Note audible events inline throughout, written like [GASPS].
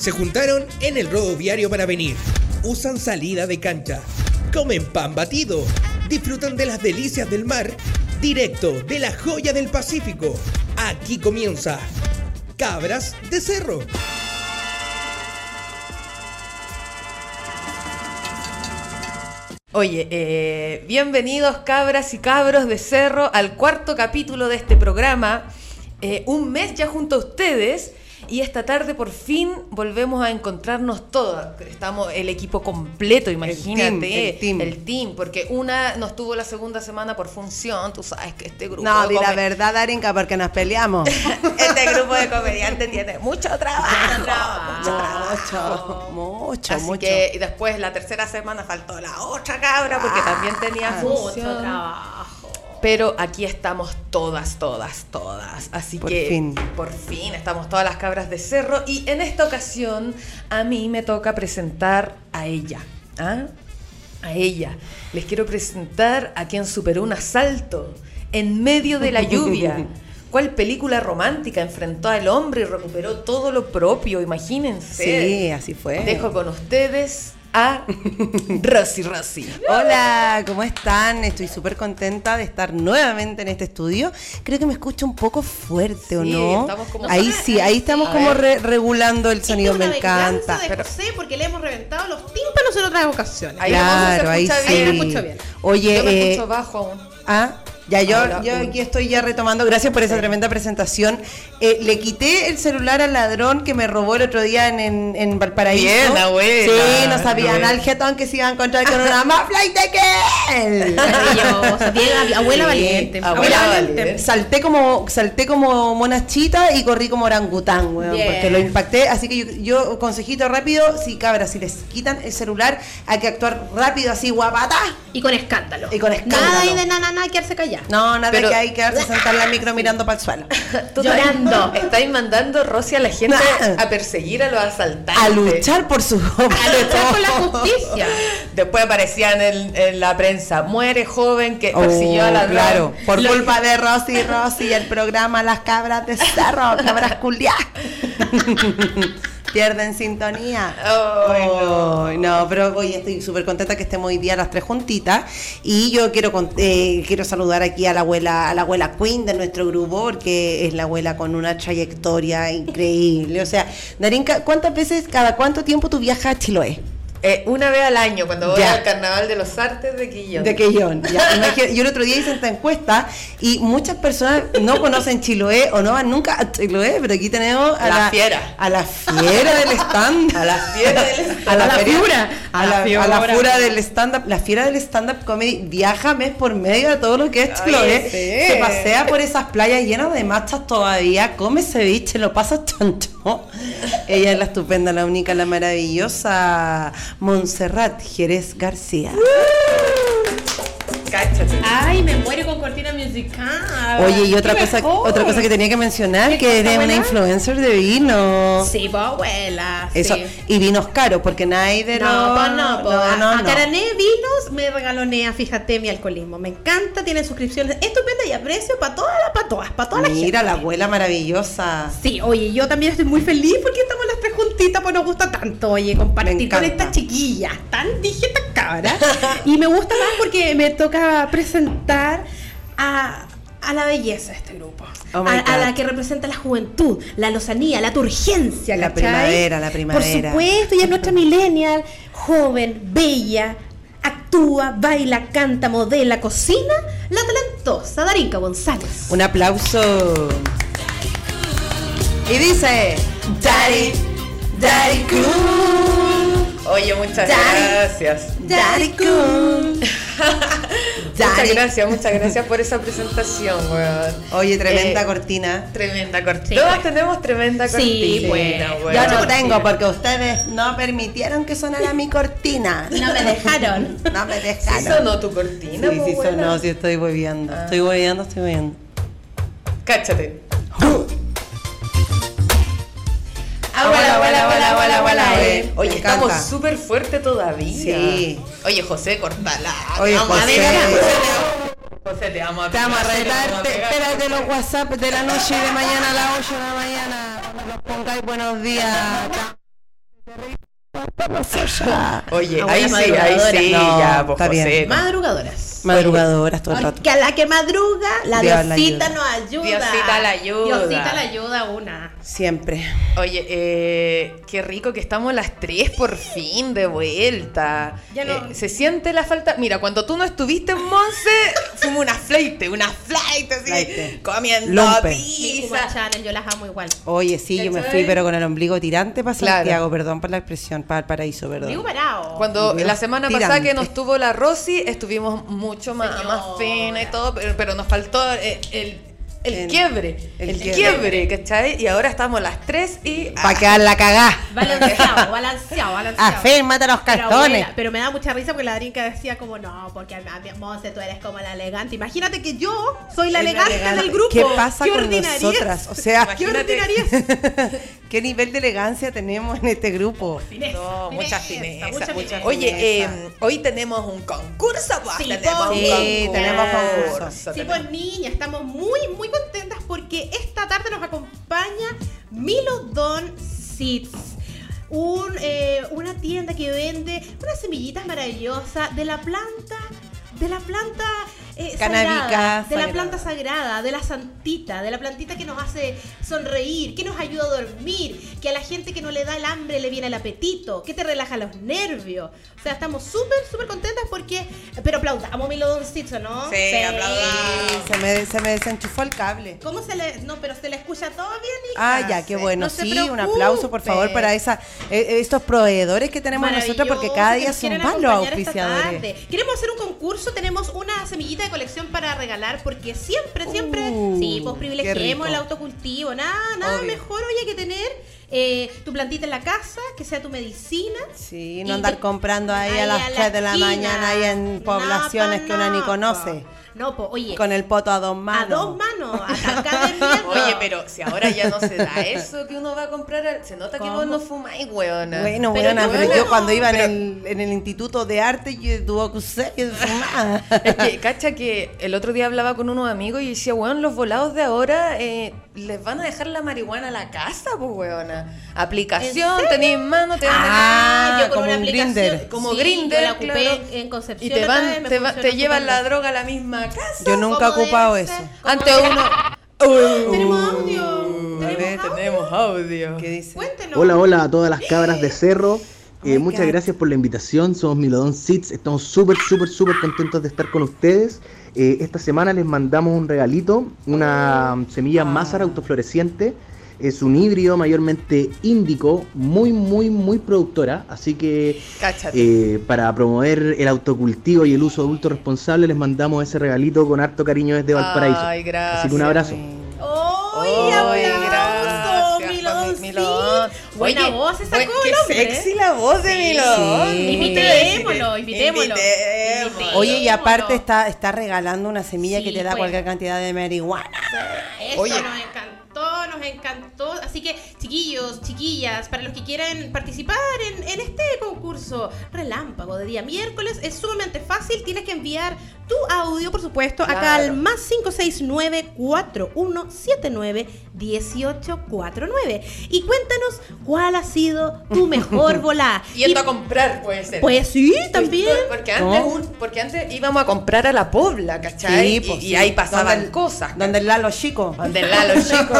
Se juntaron en el rodo viario para venir. Usan salida de cancha. Comen pan batido. Disfrutan de las delicias del mar. Directo de la joya del Pacífico. Aquí comienza. Cabras de Cerro. Oye, eh, bienvenidos cabras y cabros de Cerro al cuarto capítulo de este programa. Eh, un mes ya junto a ustedes y esta tarde por fin volvemos a encontrarnos todas. Estamos el equipo completo, imagínate. El team, el team. porque una nos tuvo la segunda semana por función. Tú sabes que este grupo. No, de di la verdad, Darinka, porque nos peleamos. [LAUGHS] Este grupo de comediantes tiene mucho trabajo. Mucho trabajo. mucho, mucho, Así mucho. que y después la tercera semana faltó la otra cabra porque también tenía función. trabajo. Pero aquí estamos todas, todas, todas. Así Por que fin. por fin estamos todas las cabras de cerro. Y en esta ocasión a mí me toca presentar a ella. ¿ah? A ella. Les quiero presentar a quien superó un asalto en medio de la [LAUGHS] lluvia. ¿Cuál película romántica enfrentó al hombre y recuperó todo lo propio? Imagínense. Sí, así fue. Dejo con ustedes a Rosy Rosy. Hola, ¿cómo están? Estoy súper contenta de estar nuevamente en este estudio. Creo que me escucho un poco fuerte, ¿o Sí, no? estamos como- ahí sí, ahí estamos A como re- regulando el sonido, es me una encanta. de Pero- José porque le hemos reventado los tímpanos en otras ocasiones. Ahí Claro, ahí escucha sí. bien. Ahí me escucho bien. Oye, Yo me eh, escucho bajo aún. Ah, ya yo, Ahora, yo aquí estoy ya retomando. Gracias por esa tremenda presentación. Eh, le quité el celular al ladrón que me robó el otro día en, en, en Valparaíso. Bien, abuela. Sí, no sabían al jetón que se iba a encontrar con una más flight de que él. [LAUGHS] Abuela Sí, valiente. abuela valiente. valiente. Salté como, salté como monachita y corrí como orangután, weón, Bien. porque lo impacté. Así que yo, yo, consejito rápido, si cabras, si les quitan el celular, hay que actuar rápido, así guapata. Y con escándalo. Y con escándalo. Nada ahí de nada, nada, quedarse callado. No, nada Pero- que hay que sentar [LAUGHS] en la micro mirando para el suelo. [LAUGHS] Tú Llorando. estáis- mandando, Rosy, a la gente a perseguir a los asaltantes. A luchar por su A luchar por la justicia. [LAUGHS] Después aparecían en, en la prensa, muere joven que persiguió a la Oh, claro, por Lo- culpa de Rosy Rosy el programa Las Cabras de Cerro, Cabras Culiá. Pierden sintonía. Oh. Ay, no, pero hoy estoy súper contenta que estemos hoy día las tres juntitas. Y yo quiero eh, quiero saludar aquí a la abuela, a la abuela Queen de nuestro grupo, porque es la abuela con una trayectoria increíble. O sea, Darinka, ¿cuántas veces, cada cuánto tiempo tú viajas a Chiloé? Eh, una vez al año, cuando voy Ya. al Carnaval de los Artes de Quillón. De Quellón. ya. [LAUGHS] Yo el otro día hice esta encuesta y muchas personas no conocen Chiloé o no van nunca a Chiloé, pero aquí tenemos a La la, fiera. A la fiera del stand. [LAUGHS] A la fiera del [LAUGHS] A la, A la fiura. A la, A la a la fura del stand-up. La fiera del stand-up comedy viaja mes por medio a todo lo que es Chiloé. sí. Se pasea por esas playas llenas de machas todavía, come ceviche, lo pasa chancho. Ella es la estupenda, la única, la maravillosa Montserrat Jerez García. Cáchate. Ay, me muero con cortina musical. Oye, y otra cosa, mejor. otra cosa que tenía que mencionar, ¿Qué que eres una influencer de vino. Sí, pues abuela. Eso, sí. y vinos caros, porque nadie de No, los- pues no, pues no, no, a, no. Carané Vinos me regaló Nea, fíjate mi alcoholismo. Me encanta, tienen suscripciones estupendas y a precio para todas las, para todas, para toda la gente. Mira, la abuela maravillosa. Sí, oye, yo también estoy muy feliz porque estamos las tres juntitas, pues nos gusta tanto, oye, compartir con estas chiquillas, tan dije esta cabra. y me gusta más porque me toca presentar a, a la belleza de este grupo. Oh a, la que representa la juventud, la lozanía, la turgencia, La ¿cachai? primavera, la primavera. Por supuesto, ella es nuestra millennial, joven, bella, actúa, baila, canta, modela, cocina, la talentosa Darinka González. Un aplauso. Y dice, Daddy, Daddy Cool, Oye, muchas Daddy. gracias. Daddy Cool. [LAUGHS] Muchas gracias, muchas gracias por esa presentación, weón. Oye, tremenda Eh, cortina. Tremenda cortina. Sí, pues. tenemos tremenda cortina. Sí, pues. weón. Yo no tengo porque ustedes no permitieron que sonara mi cortina. [LAUGHS] No me dejaron. No me Sí dejaron. sonó tu cortina, Sí, sí weona. sonó, sí estoy hueviando. Ah. Estoy hueviando, estoy hueviando. Cáchate. Abuela, abuela, abuela, abuela, abuela. Oye, estamos súper fuertes todavía. Sí. Oye, José, cortala. Oye, Te vamos a José. José, te- José, te vamos a Te vamos a pegar, te retar, vamos a te- pegar. espérate los WhatsApp de la noche y de mañana a las 8 de la mañana. Cuando los pongáis buenos días. Oye, ahí sí, ahí sí, No, ya, pues está bien. José. Madrugadoras. Madrugadoras todo el rato. Porque a la que madruga, la Dios la Diosita nos ayuda. Diosita la ayuda. Diosita la ayuda una. Siempre. Oye, eh, qué rico que estamos las tres por fin de vuelta. Ya no- Eh, se siente la falta. Mira, cuando tú no estuviste en Monse, fuimos una flight, una flight así, Flaite. comiendo pizza. Channel, yo las amo igual. Oye, sí, yo me fui, pero con el ombligo tirante para Claro. Santiago, perdón por la expresión, para el paraíso, perdón. Digo parado. Cuando Dios, la semana pasada que nos tuvo la Rosy, estuvimos mucho más, Señora. más fina y todo, pero, pero nos faltó el, el, el quiebre. El, el quiebre. ¿cachai? Y ahora estamos las tres y. Para quedar la cagá. Balanceado, [LAUGHS] balanceado, balanceado. Aférmate los Pero, cartones. abuela, pero me da mucha risa porque la Drinka decía como no, porque a mí, Monse tú eres como la elegante. Imagínate que yo soy la elegante, del grupo. ¿Qué pasa con ordinariez? nosotras? O sea, ¿qué Imagínate. [LAUGHS] ¿Qué nivel de elegancia tenemos en este grupo? Fineza, No, mucha fineza, fineza. mucha mucha fineza. Oye, eh, hoy tenemos un concurso, pues, Sí, tenemos un sí, concurso. tenemos concurso. Sí, pues niña, estamos muy, muy contentas porque esta tarde nos acompaña Milodon Seeds. Un, eh, una tienda que vende unas semillitas maravillosas de la planta, de la planta eh, Canábica sagrada, de la planta sagrada, de la santita, de la plantita que nos hace sonreír, que nos ayuda a dormir, que a la gente que no le da el hambre le viene el apetito, que te relaja los nervios. O sea, estamos súper, súper contentas porque... Pero aplaudamos Milodon Seeds, ¿o ¿no? Sí, aplaudamos. Se me, se me desenchufó el cable. ¿Cómo se le.? No, pero se le escucha todo bien, hija. Ah, ya, qué Sí. bueno. No sí, un aplauso, por favor, para esa, eh, estos proveedores que tenemos nosotros, porque cada día son más los auspiciadores. Queremos hacer un concurso, tenemos una semillita de colección para regalar, porque siempre, siempre, Uh, sí, pues privilegiemos el autocultivo. Nada, nada Obvio. mejor, oye, que tener eh, tu plantita en la casa, que sea tu medicina. Sí, no andar comprando ahí, ahí a las la 3 de la esquina. mañana ahí en No, poblaciones que una ni no, conoce. No, pues, oye, Con el poto a dos a manos. dos manos, ataca de miedo. [LAUGHS] Oye, pero si ahora ya no se da eso que uno va a comprar, al- se nota que ¿Cómo? vos no fumáis, weona. Bueno, Pero buena, yo pero no, yo cuando iba pero- en, el, en el Instituto de Arte, yo tuve que usar y fumaba. [LAUGHS] Es que, cacha, que el otro día hablaba con unos amigos y decía, weón, los volados de ahora eh, les van a dejar la marihuana a la casa, pues, weona. Aplicación, tenéis mano, te van a Ah, yo con como una un aplicación Grindr. como sí, Grindr, yo la ocupé claro. en Y Concepción te otra van, te, va- te llevan la droga a la misma casa. Yo nunca he ¿Cómo ocupado debe eso. debe uno. ser? Tenemos audio. Tenemos audio. ¿Qué dice? Cuéntenos. Hola, hola a todas las cabras de cerro. Eh, my muchas God. gracias por la invitación. Somos Milodon Seeds. Estamos súper, súper, súper contentos de estar con ustedes. Eh, esta semana les mandamos un regalito, una semilla Mazara autofloreciente. Es un híbrido mayormente índico, muy, muy, muy productora. Así que eh, para promover el autocultivo y el uso adulto responsable, les mandamos ese regalito con harto cariño desde Valparaíso. Ay, gracias. Así que un abrazo. ¡Ay, gracias. Buena Oye, voz esa buen- sacó qué. ¿eh? sexy la voz de Sí. Milodon. Sí. Invitémoslo, invitémoslo. Oye, y aparte está, está regalando una semilla Sí, que te da pues. cualquier cantidad de marihuana. Eso Oye. nos encantó, nos encantó. Así que, chiquillos, chiquillas, para los que quieran participar en, en este concurso relámpago de día miércoles, es sumamente fácil. Tienes que enviar tu audio, por supuesto, acá Claro. al más 569-4179-1849. Y cuéntanos cuál ha sido tu [LAUGHS] mejor volá. [LAUGHS] Yendo a comprar, puede ser. Pues sí, también. Porque antes, ¿No? porque antes íbamos a comprar a la Pobla, ¿cachai? pues, y, y sí. ahí pasaban Donde el- cosas. Donde el Lalo chico. Donde el Lalo [LAUGHS] chico.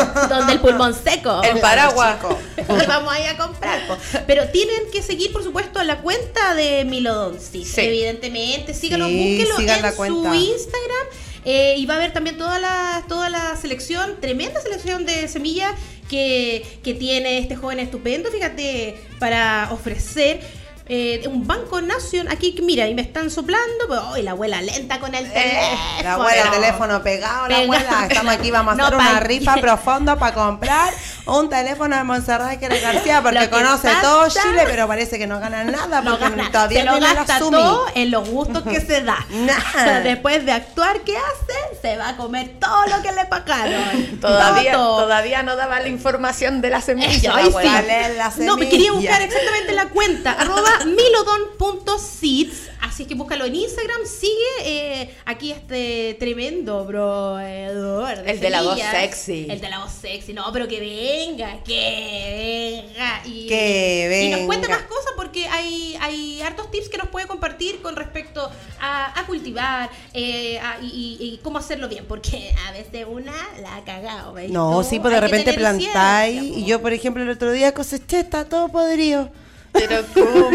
Donde el pulmón seco. El paraguas. [LAUGHS] Vamos ahí a comprar. po. Pero tienen que seguir, por supuesto, la cuenta de Milodon. Sí, evidentemente. Síganlo, Sí, búsquenlo sigan en la su. Instagram. eh, y va a haber también toda la, toda la selección, tremenda selección de semillas que, que tiene este joven estupendo, fíjate, para ofrecer. Eh, un banco nación aquí que mira y me están soplando pues, ¡ay, la abuela lenta con el teléfono Eh, La abuela, el teléfono pegado, la abuela. Estamos aquí, vamos a [LAUGHS] No, hacer una rifa profundo para comprar un teléfono de Montserrat que García, porque que conoce pasa- todo Chile, pero parece que no gana nada, No porque gasta, todavía se lo tiene la gasta todo en los gustos que se da. [LAUGHS] Nah. Después de actuar, ¿qué hace? Se va a comer todo lo que le pagaron. [LAUGHS] Todavía, Todo. todavía no daba la información de la semilla. Ay, la sí. abuela. Dale la No, me quería buscar semilla. exactamente la cuenta. Arroba milodon.seeds. Así es que búscalo en Instagram, sigue eh, aquí este tremendo broedor. El de la voz sexy. El de la voz sexy. No, pero que venga, que venga. Y, Que Y nos cuente venga. más cosas porque hay, hay hartos tips que nos puede compartir con respecto a, a cultivar eh, a- y, y- y cómo hacerlo bien. Porque a veces una la ha cagado. ¿veis No, sí, pues de repente plantáis y yo, por ejemplo, el otro día coseché, está todo podrido. Pero ¿cómo?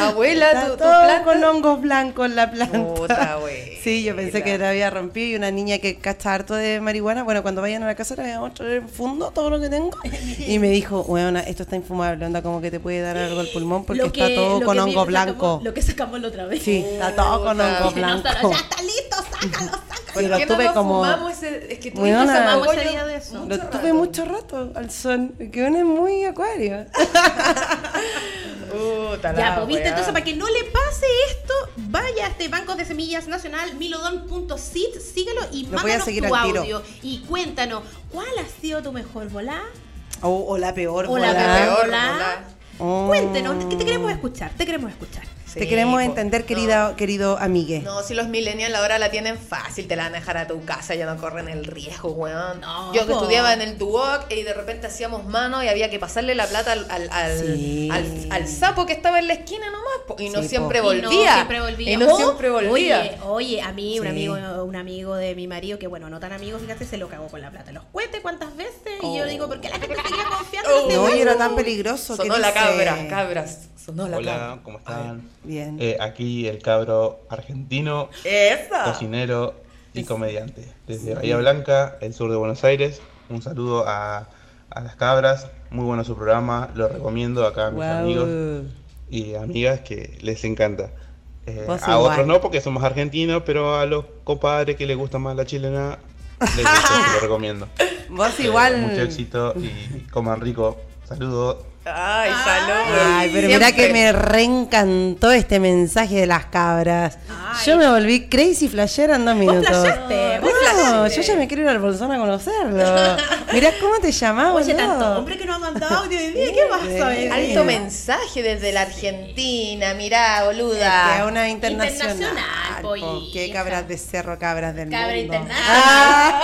Abuela, Está tu, tu todo planta. con hongos blancos en la planta. Puta, abuela. Sí, yo pensé que la había rompido y una niña que cacha harto de marihuana, bueno, cuando vayan a la casa le voy a mostrar en fundo todo lo que tengo. [LAUGHS] Y me dijo, weona, esto está infumable, onda como que te puede dar algo al pulmón porque está todo con hongo blanco. lo que sacamos la otra vez. Sí, está todo con Puta. hongo Que no, blanco. ya está listo, sácalo, sácalo. Sí, lo ¿Por qué no tuve como- fumamos ese- es que tuviste Weona, ese día de eso. mucho Lo rato. tuve mucho rato al sol, que uno es muy acuario. [LAUGHS] Puta la Ya, pues viste, entonces para que no le pase esto, vaya a este Banco de Semillas Nacional, milodon.sit, síguelo y Lo voy a mándanos seguir tu al tiro. audio y cuéntanos, ¿cuál ha sido tu mejor volá? O, o la peor. O la peor volá. volá. Oh. Cuéntenos, que te queremos escuchar, te queremos escuchar. Te queremos po. entender, querida, querido amigue. No, si los millennials ahora la tienen fácil, te la van a dejar a tu casa, ya no corren el riesgo, weón. No, Yo que po. estudiaba en el Duoc y de repente hacíamos mano y había que pasarle la plata al, al, al, Sí. al- al sapo que estaba en la esquina nomás, po, y no Sí, siempre po. Y no volvía. siempre volvía. Y no siempre volvía. Oye, oye, a mí, un amigo, un amigo de mi marido, que bueno, no tan amigo, fíjate, se lo cagó con la plata. Los cuentes cuántas veces. Y yo digo, ¿por qué la gente seguía confiando en este No, y era tan peligroso. Sonó la dice- cabra, cabras. Sonó la Hola. ¿cómo están? Bien. Eh, aquí el cabro argentino, ¡Esa! cocinero y comediante. Desde Bahía Blanca, el sur de Buenos Aires. Un saludo a, a las cabras. Muy bueno su programa. Lo recomiendo acá a mis amigos y amigas que les encanta. Eh, a igual. otros no, porque somos argentinos, pero a los compadres que les gusta más la chilena, les gusta, lo [LAUGHS] recomiendo. Vos Eh, igual. mucho éxito y coman rico. Saludos. Ay, salud. Ay, pero mira Siempre. que me reencantó este mensaje de las cabras. Ay. Yo me volví crazy flashera en dos minutos. flasheaste, vos No, flasheaste. yo ya me quiero ir al bolsón a conocerlo. Mirá cómo te llamamos. Oye, tanto hombre que no ha mandado audio hoy día, ¿qué pasa? eh? Alto mensaje desde la Argentina, mirá, boluda. Que a una internacional. Internacional, po, Qué cabras de cerro, cabras del Cabra mundo. internacional. Ah.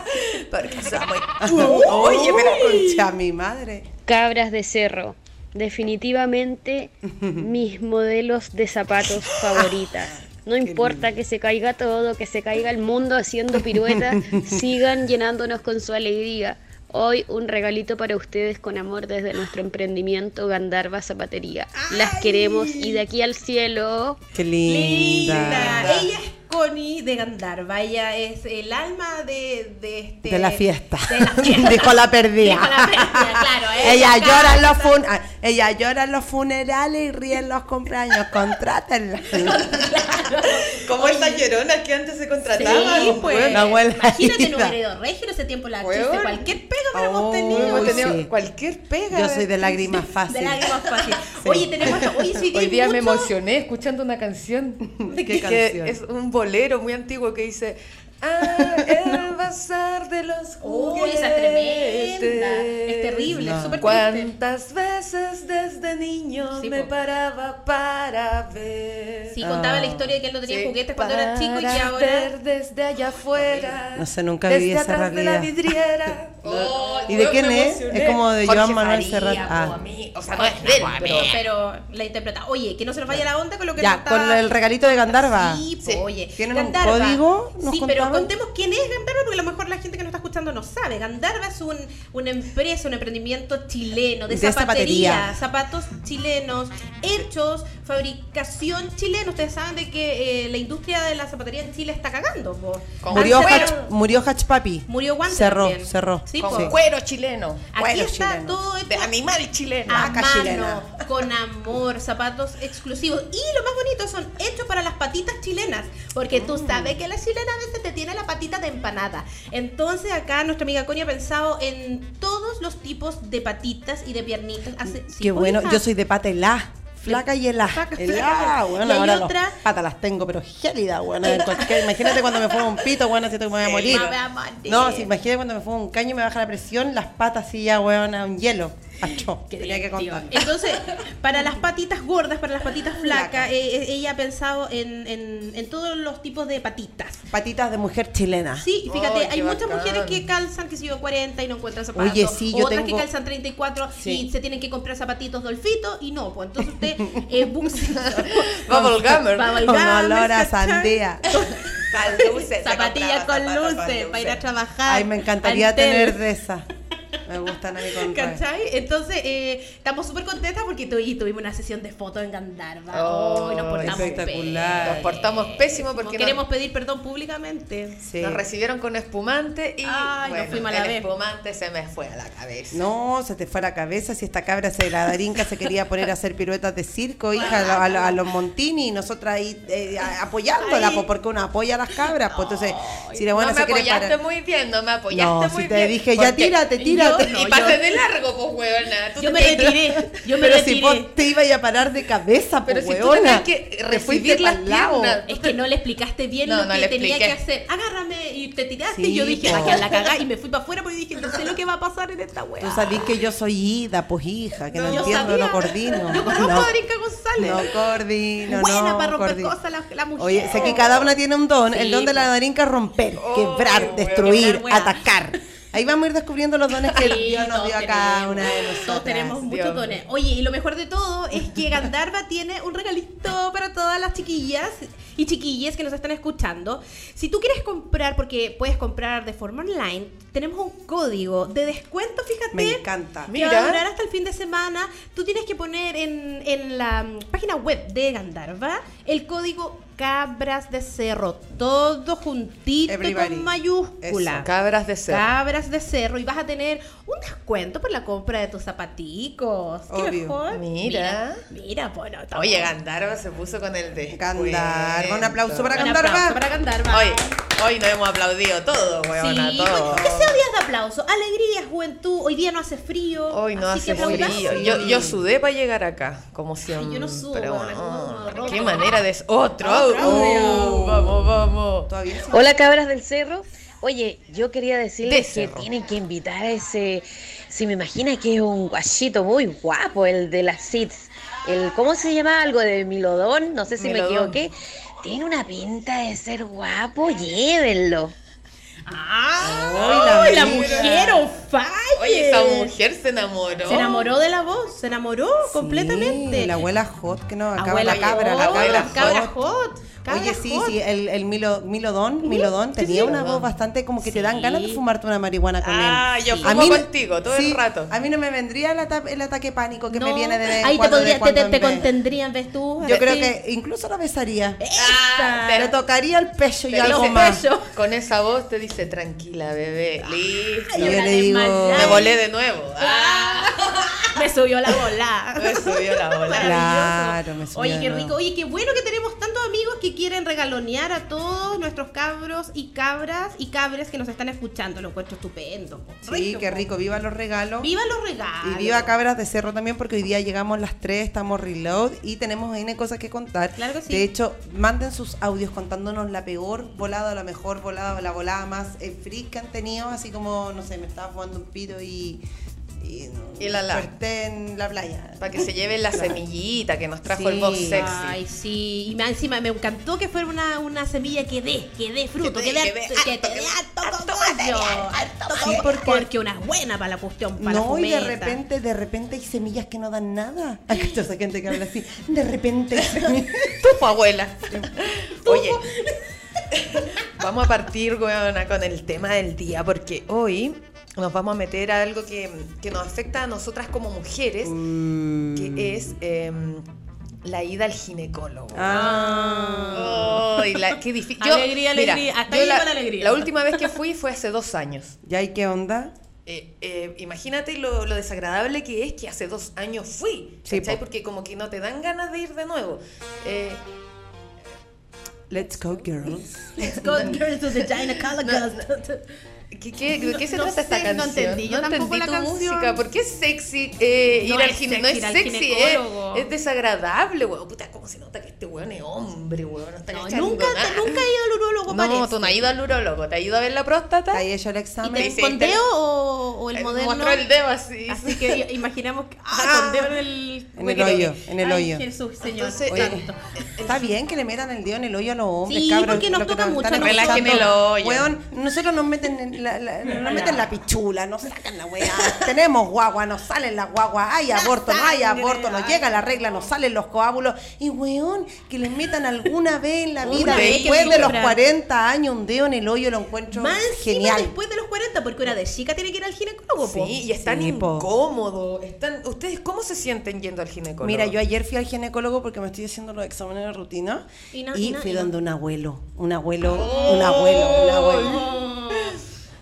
[LAUGHS] Porque somos- [LAUGHS] Oye, pero concha mi madre. Cabras de cerro. Definitivamente [LAUGHS] mis modelos de zapatos favoritas. No [LAUGHS] importa que se caiga todo, que se caiga el mundo haciendo piruetas, [LAUGHS] sigan llenándonos con su alegría. Hoy un regalito para ustedes con amor desde nuestro emprendimiento Gandarva Zapatería. Las queremos y de aquí al cielo. Qué linda. Linda. Ella es Connie de Gandarva. Ella es el alma de, de este. De la fiesta. De la fiesta. [LAUGHS] Dijo la perdida. Dijo la perdida, claro. [LAUGHS] Ella llora en los fun ah, ella llora en los funerales y ríe en los cumpleaños. [LAUGHS] Contrátenla. Como esas lloronas que antes se contrataban. Sí, pues. La abuela Imagínate, no Ida. heredó regio en ese tiempo la de cualquier pega que hemos Oh, tenido. Hemos tenido sí. cualquier pega. Yo soy de lágrimas fácil. De lágrimas fácil. Sí. Oye, tenemos. Oye, Hoy día me emocioné escuchando una canción. ¿Qué que canción? Es un bolero muy antiguo que dice. Ah, [LAUGHS] el bazar de los Uy, juguetes. esa es tremenda. Es terrible, No. es súper. ¿Cuántas veces desde niño Sí, me po. paraba para ver? Sí, contaba Ah. la historia de que él no tenía Sí, juguetes cuando era chico y que ahora. ver desde allá afuera. No sé, nunca desde viví esa atrás de la vidriera. [LAUGHS] Oh, ¿Y de quién es? Es como de Jorge Joan Manuel Serrat. Ah. O sea, no es de él, pero... pero la interpreta. Oye, que no se nos vaya la onda con lo que Ya, nos con el regalito de Gandarva. Sí, Sí. oye. ¿Tienen un código? ¿Nos Sí, pero contemos quién es Gandarva, porque a lo mejor la gente que nos está escuchando no sabe. Gandarva es un, una empresa, un emprendimiento chileno de, De zapatería, zapatería. zapatos chilenos, hechos, fabricación chilena. Ustedes saben de que eh, la industria de la zapatería en Chile está cagando. Murió, cerrado- murió Hach Papi. Murió Guante Cerró, también. cerró. Sí, Con cuero chileno. Aquí Cuero está chileno. todo hecho De animal chileno. a Vaca mano, chilena. con amor, zapatos exclusivos. Y lo más bonito son hechos para las patitas chilenas, porque tú sabes que la chilena a veces te tiene la patita de empanada. Entonces acá nuestra amiga Connie ha pensado en todos los tipos de patitas y de piernitas. Hace- Qué bueno. Yo soy de pata helá. Flaca y helá. Flaca, Helá, flaca. bueno, Y ahora otra- patas las tengo, pero gélida, bueno. cualquier- imagínate cuando me fumo un pito, bueno, siento que me voy a morir. no me va a morir. No, si imagínate cuando me fumo un caño y me baja la presión, las patas sí ya, weón, a un hielo. Achó, Qué tenía que contar. Entonces, para las patitas gordas, para las patitas Flaca. flacas, eh, eh, ella ha pensado en, en- en todos los tipos de patitas. Patitas de mujer chilena. Sí, y fíjate, hay muchas bacán. mujeres que calzan, que si yo 40 y no encuentran zapatos. Oye, sí, yo Otras tengo- que calzan 34 Sí. y se tienen que comprar zapatitos dolfito y no, pues entonces usted eh, [LAUGHS] busca Bubble Gummer. Bubble Con olor a sandía. [LAUGHS] Con luces, se Zapatillas compraba con luces para ir a trabajar. Ay, me encantaría tener de esa. Me gustan a mí con. ¿Cachai? Entonces, eh, estamos súper contentas porque tu- y tuvimos una sesión de fotos en Gandarva. Oh, y nos portamos espectacular. Nos portamos pésimo Porque porque queremos nos, pedir perdón públicamente. Sí. nos recibieron con espumante y Ay, nos fuimos a la el vez. espumante se me fue a la cabeza. No, se te fue a la cabeza si esta cabra se la darinca se quería poner a hacer piruetas de circo, hija, a, a a los Montini y nosotras ahí eh, apoyándola, Ay. porque uno apoya a las cabras, pues entonces, si la no buena me se quiere apoyaste parar. muy bien, no me apoyaste No, muy si te bien. dije, ya tírate, tírate. No, y pasé yo- de largo, pues, huevona. Yo me retiré. Yo me Pero retiré. si vos te ibas a parar de cabeza, Pero pues, si tú que Te recibir fuiste las piernas. Es que no le explicaste bien No, lo no que tenía que expliqué. hacer. Agárrame y te tiraste Sí, y yo dije, po. aquí a la cagá y me fui para afuera porque dije, no sé lo que va a pasar en esta weá. Tú sabés que yo soy Ida, pues hija, que no, entiendo, sabía. no coordino. Yo conozco a González. no coordino, Buena no para romper cosas la, la mujer. Oye, sé que cada una tiene un don. el don de la. Darinka es romper, Oh, quebrar, destruir, atacar. Ahí vamos a ir descubriendo los dones que [LAUGHS] Sí, Dios nos dio a cada una de nosotras. Todos tenemos muchos Dios. dones. Oye, y lo mejor de todo es que Gandarva tiene un regalito para todas las chiquillas y chiquillas que nos están escuchando. Si tú quieres comprar, porque puedes comprar de forma online, tenemos un código de descuento, fíjate. Me encanta. Que Mira. va a durar hasta el fin de semana. Tú tienes que poner en, en la mm, página web de Gandarva el código Cabras de Cerro, todo juntito Everybody. con mayúscula. Eso. Cabras de cerro. Cabras de cerro y vas a tener un descuento por la compra de tus zapaticos. ¿Qué Obvio. mejor? Mira. Mira, mira, bueno, estamos- Oye, Gandarva se puso con el descuento. Gandarva, un aplauso para Un Gandarva. aplauso para Gandarva. Hoy, hoy nos hemos aplaudido todo, Sí, weona, todo. bueno, que sea días de aplauso, alegría, juventud. Hoy día no hace frío. Hoy no hace frío. Yo, yo sudé para llegar acá, como siempre. yo no sudo, bueno, roto. qué manera de... Otro. Uh, vamos, vamos. Hola cabras del cerro. Oye, yo quería decirles De que tienen que invitar a ese. Si me imagina que es un guachito muy guapo, el de las SIDS. El, ¿Cómo se llama? Algo de Milodón, no sé si Milodón. me equivoqué. Tiene una pinta de ser guapo, llévenlo. ¡Ah! Ay, la la, mujer on fire! Oye, esa mujer se enamoró. Se enamoró de la voz, se enamoró completamente. La abuela Hot, que no, acaba Abuela la cabra, la cabra, cabra hot. hot, cabra Oye, sí, hot. sí, el, el Milo, Milodón, Milodón sí, tenía sí. una voz bastante como que te dan ganas de fumarte una marihuana con Ah, él. yo A fumo mí contigo todo el rato. A mí no me vendría el, ata- el ataque pánico que me viene de vez Ahí te, cuando, de podría, te, te, te contendrían, ¿ves tú? Yo creo Sí. que incluso la besaría. Ah, Le tocaría el pecho y te algo dice- más. Pecho. Con esa voz te dice, tranquila, bebé, listo. Y yo una le digo, desmayada. Me volé de nuevo. Ah, Me subió la bola. me subió la bola. Maravilloso. Claro, me subió Oye, qué rico. Oye, qué bueno que tenemos tantos amigos que quieren regalonear a todos nuestros cabros y cabras y cabres que nos están escuchando. Lo encuentro estupendo. po. Sí, qué rico, viva los regalos. Viva los regalos. Y viva Cabras de Cerro también, porque hoy día llegamos las 3, estamos reload y tenemos N cosas que contar. Claro que sí. De hecho, manden sus audios contándonos la peor volada, la mejor volada, la volada más eh, freak que han tenido, así como, no sé, me estaba jugando un pito y. Y, Y la la. desperté en la playa. Para que se lleven la [LAUGHS] semillita que nos trajo Sí. el box sexy. Ay, sí. Y más encima me encantó que fuera una, una semilla que dé, que dé fruto, Que dé, que dé que te que dé harto Sí, porque- porque una es buena para la cuestión, para No, la y de repente, de repente hay semillas que no dan nada. Hay mucha [LAUGHS] gente que habla así. De repente hay semillas. [LAUGHS] Abuela. Oye, vamos a partir, weona, con el tema del día, porque hoy nos vamos a meter a algo que, que nos afecta a nosotras como mujeres, Mm. que es em, la ida al ginecólogo. Ah. Ay, la- qué difícil. Alegría, alegría. Hasta yo ahí la, la alegría. la última vez que fui fue hace dos años. ¿Ya y qué onda? Eh, eh, imagínate lo, lo desagradable que es que hace dos años fui. Sí, po. Porque como que no te dan ganas de ir de nuevo. Eh, Let's go, girls. [LAUGHS] Let's go, girls to the gynecologist. ¿Qué, qué, ¿De qué se No trata esta sé, no canción? entendí, yo tampoco la tu canción. música. ¿Por qué es sexy eh, No ir al es gine- No sexy es sexy, es, ginecólogo. es desagradable, weón. Puta, ¿cómo se nota que este weón es hombre, weón? No está No, nunca, nada. nunca he ido al urólogo, No, parece. tú no has ido al urólogo. ¿Te has ido a ver la próstata? ¿Ahí hecho el ¿Y examen? te Sí, sí, con te- dedo o, o el El moderno? mostró el dedo así. Así que imaginamos que. Ah, [LAUGHS] con dedo en el. En el hoyo, en el hoyo. Jesús, Señor. Entonces, Oye, santo. Está bien que le metan el dedo en el hoyo a los hombres, Sí, cabros. porque nos toca mucho, relajen el hoyo. Weón, nosotros nos meten en la, la- nos meten la pichula, nos sacan la weá. Tenemos guagua, nos salen las guaguas, hay aborto, no hay aborto, nos llega la regla, nos salen los coágulos. Y weón, que les metan alguna vez en la vida, después de los sufran. 40 años, un dedo en el hoyo, lo encuentro Más genial. después de los 40, porque una de chica tiene que ir al ginecólogo. po. Sí, y están Sí, po. incómodos. Están, ¿Ustedes cómo se sienten yendo al ginecólogo? Mira, yo ayer fui al ginecólogo porque me estoy haciendo los exámenes de rutina Y y, no- y no- fui y no- donde un abuelo, un abuelo, un abuelo, un abuelo.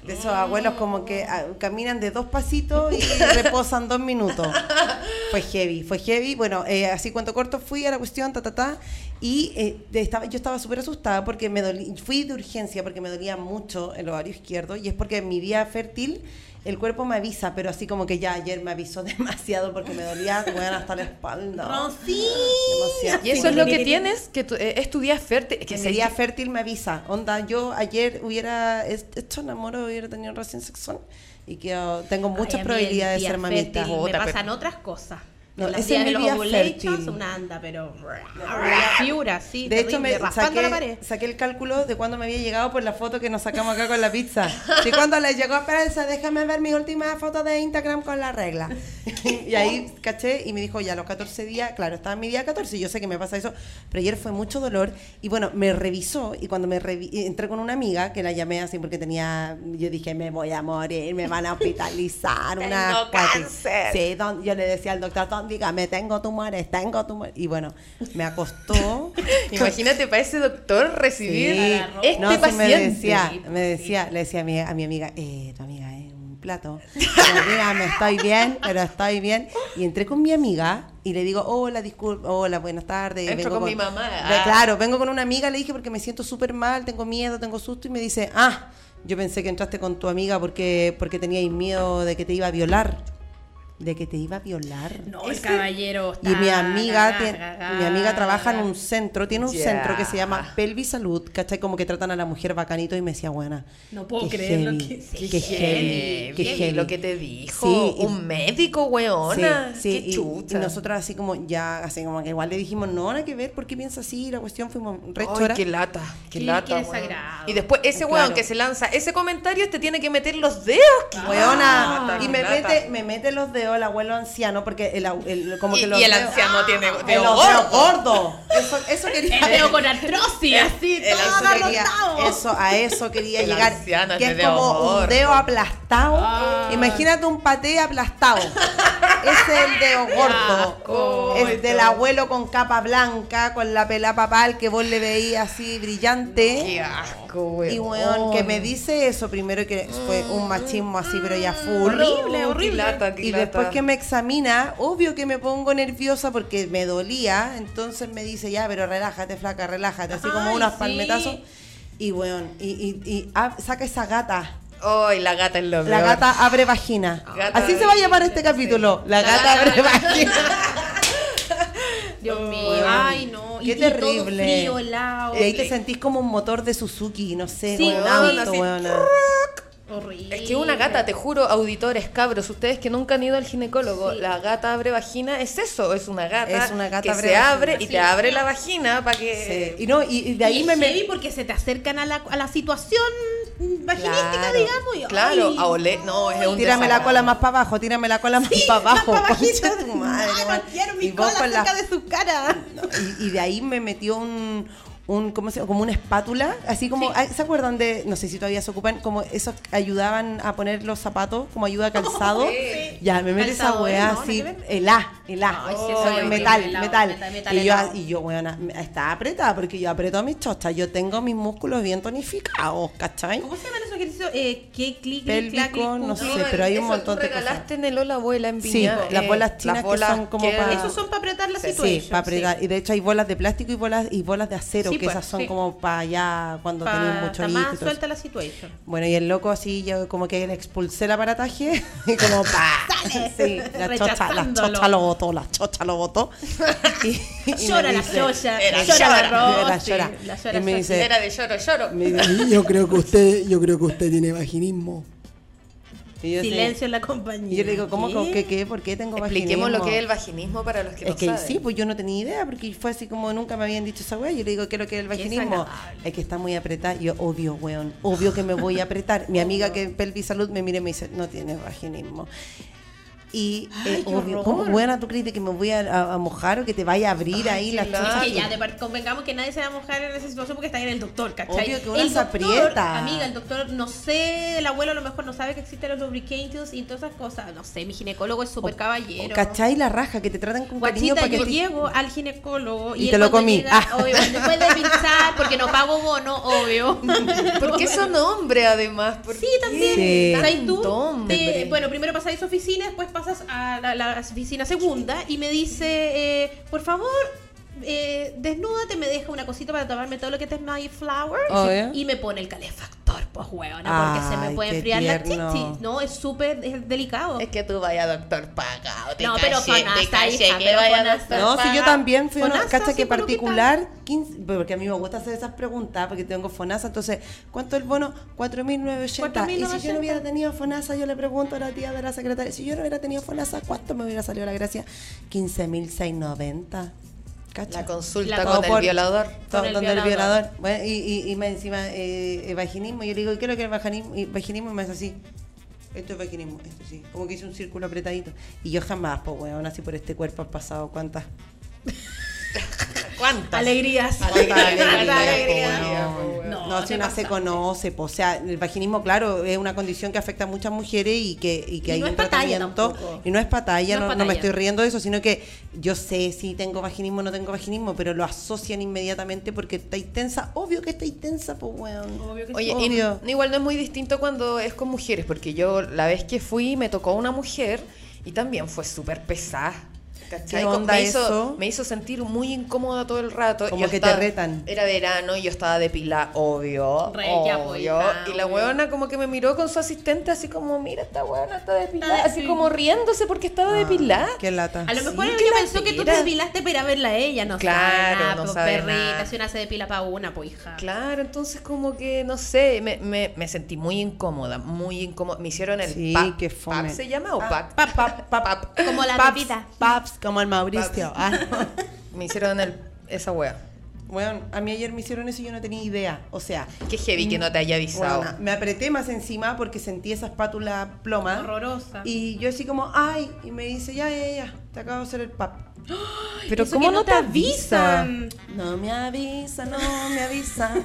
De esos abuelos como que ah, caminan de dos pasitos y [LAUGHS] reposan dos minutos. Fue heavy, fue heavy. Bueno, eh, así cuento corto fui a la cuestión, ta, ta, ta. Y eh, estaba, yo estaba súper asustada porque me dolí, fui de urgencia porque me dolía mucho el ovario izquierdo y es porque en mi día fértil el cuerpo me avisa, pero así como que ya ayer me avisó [LAUGHS] demasiado porque me dolía bueno, hasta la espalda. Demasiado. Y eso es lo que tienes, que tu- eh, es tu día fértil. Que mi día fértil me avisa. Onda, yo ayer hubiera hecho enamoro, hubiera tenido relación sexual y que oh, tengo muchas Ay, probabilidades de ser mamita. Me pero- pasan otras cosas. No, En las ese es mi día fértil. una anda, pero. Fiura, sí. De hecho, me raspando la saqué, pared. saqué el cálculo de cuándo me había llegado por la foto que nos sacamos acá con la pizza. Y cuando le llegó, espérense, déjame ver mi última foto de Instagram con la regla. [LAUGHS] y ahí caché y me dijo, ya los 14 días, claro, estaba en mi día 14 y yo sé que me pasa eso, pero ayer fue mucho dolor y bueno, me revisó y cuando me revi- entré con una amiga que la llamé así porque tenía, yo dije, me voy a morir, me van a hospitalizar, [LAUGHS] una Tengo cáncer. Sí, don- yo le decía al doctor, dígame, tengo tumores, tengo tumores. Y bueno, me acostó. [LAUGHS] Imagínate para ese doctor recibir Sí. este no, paciente. me decía, me decía, le decía a mi, a mi amiga, eh, tu amiga es un plato. Pero dígame, estoy bien, pero estoy bien. Y entré con mi amiga y le digo, hola, disculpa, hola, buenas tardes. Entro con mi mamá. Ah. Claro, vengo con una amiga, le dije porque me siento súper mal, tengo miedo, tengo susto y me dice, ah, yo pensé que entraste con tu amiga porque, porque teníais miedo de que te iba a violar. De que te iba a violar. No, el caballero. Y mi amiga, tiene- mi amiga trabaja en un centro, tiene un centro que se llama Pelvisalud, ¿cachai? Como que tratan a la mujer bacanito y me decía, buena. No puedo qué creer lo que- sí, qué heavy, qué Heavy, lo que te dijo. Sí, y- un médico, weona. Sí, sí, Qué y- chucha. Y, nosotros así como ya, así como que igual le dijimos, no, nada que ver, ¿por qué piensa así? La cuestión fuimos re Ay, qué lata, qué Qué- lata. qué. Y después ese Claro. weón que se lanza ese comentario te tiene que meter los dedos. qué Weona, y me lata. mete, me mete los dedos el abuelo anciano porque el, el- como Y- que los y el anciano tiene el dedo los dedos gordo. gordos. Eso, eso quería El dedo con artrosis, así, el todo eso quería- agarrotado. eso, a eso quería El llegar. anciano Que es como un dedo aplastado. Ah. Imagínate un paté aplastado. [LAUGHS] Ese es el dedo gordo. asco, es del abuelo con capa blanca, con la pela papal que vos le veías así brillante. Qué asco, weón. Y weón, que me dice eso primero que fue un machismo así, pero ya full. Horrible, horrible. Y lata. Después que me examina, obvio que me pongo nerviosa porque me dolía. Entonces me dice, ya, pero relájate, flaca, relájate. Así como Ay, unos sí. palmetazos. Y weón, y, y, y ah, saca esa gata. Ay, la gata es lo La peor. gata abre vagina. Gata Así se va a llamar este capítulo. La gata abre [LAUGHS] vagina. Dios mío, Weón. ay no. Qué y, y todo terrible. frío, helado. Y ahí te sentís como un motor de Suzuki, no sé, Sí, un sí, auto, sí. Horrible. Es que una gata, te juro, auditores, cabros, ustedes que nunca han ido al ginecólogo, la gata abre vagina, es eso, es una gata, Es una gata que abre se vagina, abre y sí. te abre la vagina para que... Sí. Y no, y, y de ahí y me, es me- heavy porque se te acercan a la, a la situación vaginística, Claro, digamos. Y, Claro, ay, a oler, no, es un Tírame la cola más para abajo, tírame la cola más Sí, para abajo. más pa' bajito. [LAUGHS] tu madre, weón. no quiero mi Y cola con la- cerca de su cara. No, y, y de ahí me metió un, un ¿cómo se llama? como una espátula, así como, ay, ¿se acuerdan de, no sé si todavía se ocupan, como esos que ayudaban a poner los zapatos, como ayuda a calzado? [LAUGHS] Sí. Ya, me mete esa weá ¿eh? No, así, el A, el A, sí, Oh, metal, helado, metal. metal, metal y, yo, y yo, weona, está apretada, porque yo aprieto mis chochas, yo tengo mis músculos bien tonificados, ¿cachai? ¿Cómo se llaman esos ejercicios? Eh, ¿Qué clic, Pélvico, no sé, pero hay un montón tú de cosas. regalaste en el Hola Abuela en Sí, Viña. las eh, bolas chinas las que son como que- para- Esos son para apretar la Sí, situación. para apretar. Y de hecho hay bolas de plástico y bolas y bolas de acero, Sí, que pues, esas son sí. como para allá cuando Pa- tenéis mucho y más suelta la situación. Bueno, y el loco así, yo como que le expulsé el aparataje [LAUGHS] y como pa. [LAUGHS] Sí, la chocha, la chocha lo botó, la chocha lo botó. [LAUGHS] Y, Llora la chocha, llora llora, la Rosy, era llora. la llora Y me dice- Era de lloro, lloro. me dice, Yo creo que usted, yo creo que usted tiene vaginismo. Y yo Silencio sé- en la compañía. Y yo le digo, ¿cómo, ¿Qué? qué, qué? ¿Por qué tengo Expliquemos lo vaginismo? que es el vaginismo para los que Es no que saben. sí, pues yo no tenía idea, porque fue así como nunca me habían dicho esa weá. Yo le digo, ¿qué es lo que es el vaginismo? Es que está muy apretada. Yo, obvio, weón, obvio que me voy a apretar. Mi [LAUGHS] amiga que es Pelvis Salud me mira y me dice, no tienes vaginismo. Y Ay, eh, obvio, horror. ¿cómo buena tú crees que me voy a, a- a mojar o que te vaya a abrir ahí la claro. chucha? Es que ya, de par- convengamos que nadie se va a mojar en esa situación porque está en el doctor, ¿cachai? Obvio que uno el se doctor, aprieta. Amiga, el doctor, no sé, el abuelo a lo mejor no sabe que existen los lubricants y todas esas cosas. No sé, mi ginecólogo es súper caballero. ¿Cachai la raja? Que te tratan con cariño Guachita, para que yo te- llego al ginecólogo y, Y te lo comí. llega, Ah. obvio, después de pinchar, porque no pago bono, obvio. [LAUGHS] Porque son hombres, además. ¿por Sí, también. Sí. ¿Sabes tú? Te- bueno, primero pasáis a su oficina, después pasas a la, la oficina segunda y me dice, eh, por favor, eh, desnúdate, me deja una cosita para tomarme todo lo que te es My Flower Obvio. y me pone el calefactor, pues huevona, porque se me puede enfriar la tierno. chichi. No, es súper es delicado. Es que tú vayas doctor pagado. te No, pero te caché hija, pero vaya doctor No, si yo también fui a una cacha que particular, 15, porque a mí me gusta hacer esas preguntas, porque tengo FONASA, entonces, ¿cuánto es el bono? 4.980. Y si yo no hubiera tenido FONASA, yo le pregunto a la tía de la secretaria, si yo no hubiera tenido FONASA, ¿cuánto me hubiera salido la gracia? 15.690. ¿Cacha? La consulta La- con el por- violador. todo- Con el donde el violador. Bueno, y, y, y más encima, eh, vaginismo, yo le digo, ¿qué es lo que es el vaginismo? Y, vaginismo y me hace así. Esto es vaginismo, esto sí. Como que hice un círculo apretadito. Y yo jamás, pues, weón, así por este cuerpo han pasado cuántas [LAUGHS] ¿Cuántas? Alegrías. Alegría, Alegrías. alegría, weón. No, No, si una se conoce, po, o sea, el vaginismo, claro, es una condición que afecta a muchas mujeres y que, y que Y hay no un tratamiento. tampoco. Y no es patalla, No no, no me estoy riendo de eso, sino que yo sé si tengo vaginismo o no tengo vaginismo, pero lo asocian inmediatamente porque está tensa. Obvio que está tensa, pues, weón. Obvio que. Oye, y Obvio. n- igual no es muy distinto cuando es con mujeres, porque yo la vez que fui me tocó una mujer y también fue súper pesada. ¿Cachai? ¿Qué onda me, hizo, eso? me hizo sentir muy incómoda todo el rato. Como Yo que te estaba- retan. Era verano y yo estaba depilada, obvio. Regia, po, obvio. y la obvio. weona como que me miró con su asistente así como, mira, esta weona está depilada. Ay, así sí. como riéndose porque estaba Ah, depilada. Qué lata. A lo mejor Sí, ella pensó que tú te depilaste para verla a ella, no Claro, sabe nada, no po, sabe perrita, nada. si una se depila para una, pues hija. Claro, entonces como que, no sé, me, me, me sentí muy incómoda, muy incómoda. Me hicieron el Sí, pap. fome. ¿Pap se llama o Ah, pac? pap, pap, pap. Como la pepita. Paps, como el Mauricio. Ah, no. [LAUGHS] Me hicieron el, esa wea. Bueno, a mí ayer me hicieron eso y yo no tenía idea. O sea, Qué heavy que no te haya avisado. Bueno, me apreté más encima porque sentí esa espátula ploma. Horrorosa. Y yo así como, ay, y me dice, ya, ya, ya, te acabo de hacer el pap. [GASPS] Pero Eso ¿cómo no te avisan? No me avisa, no me avisa. [LAUGHS]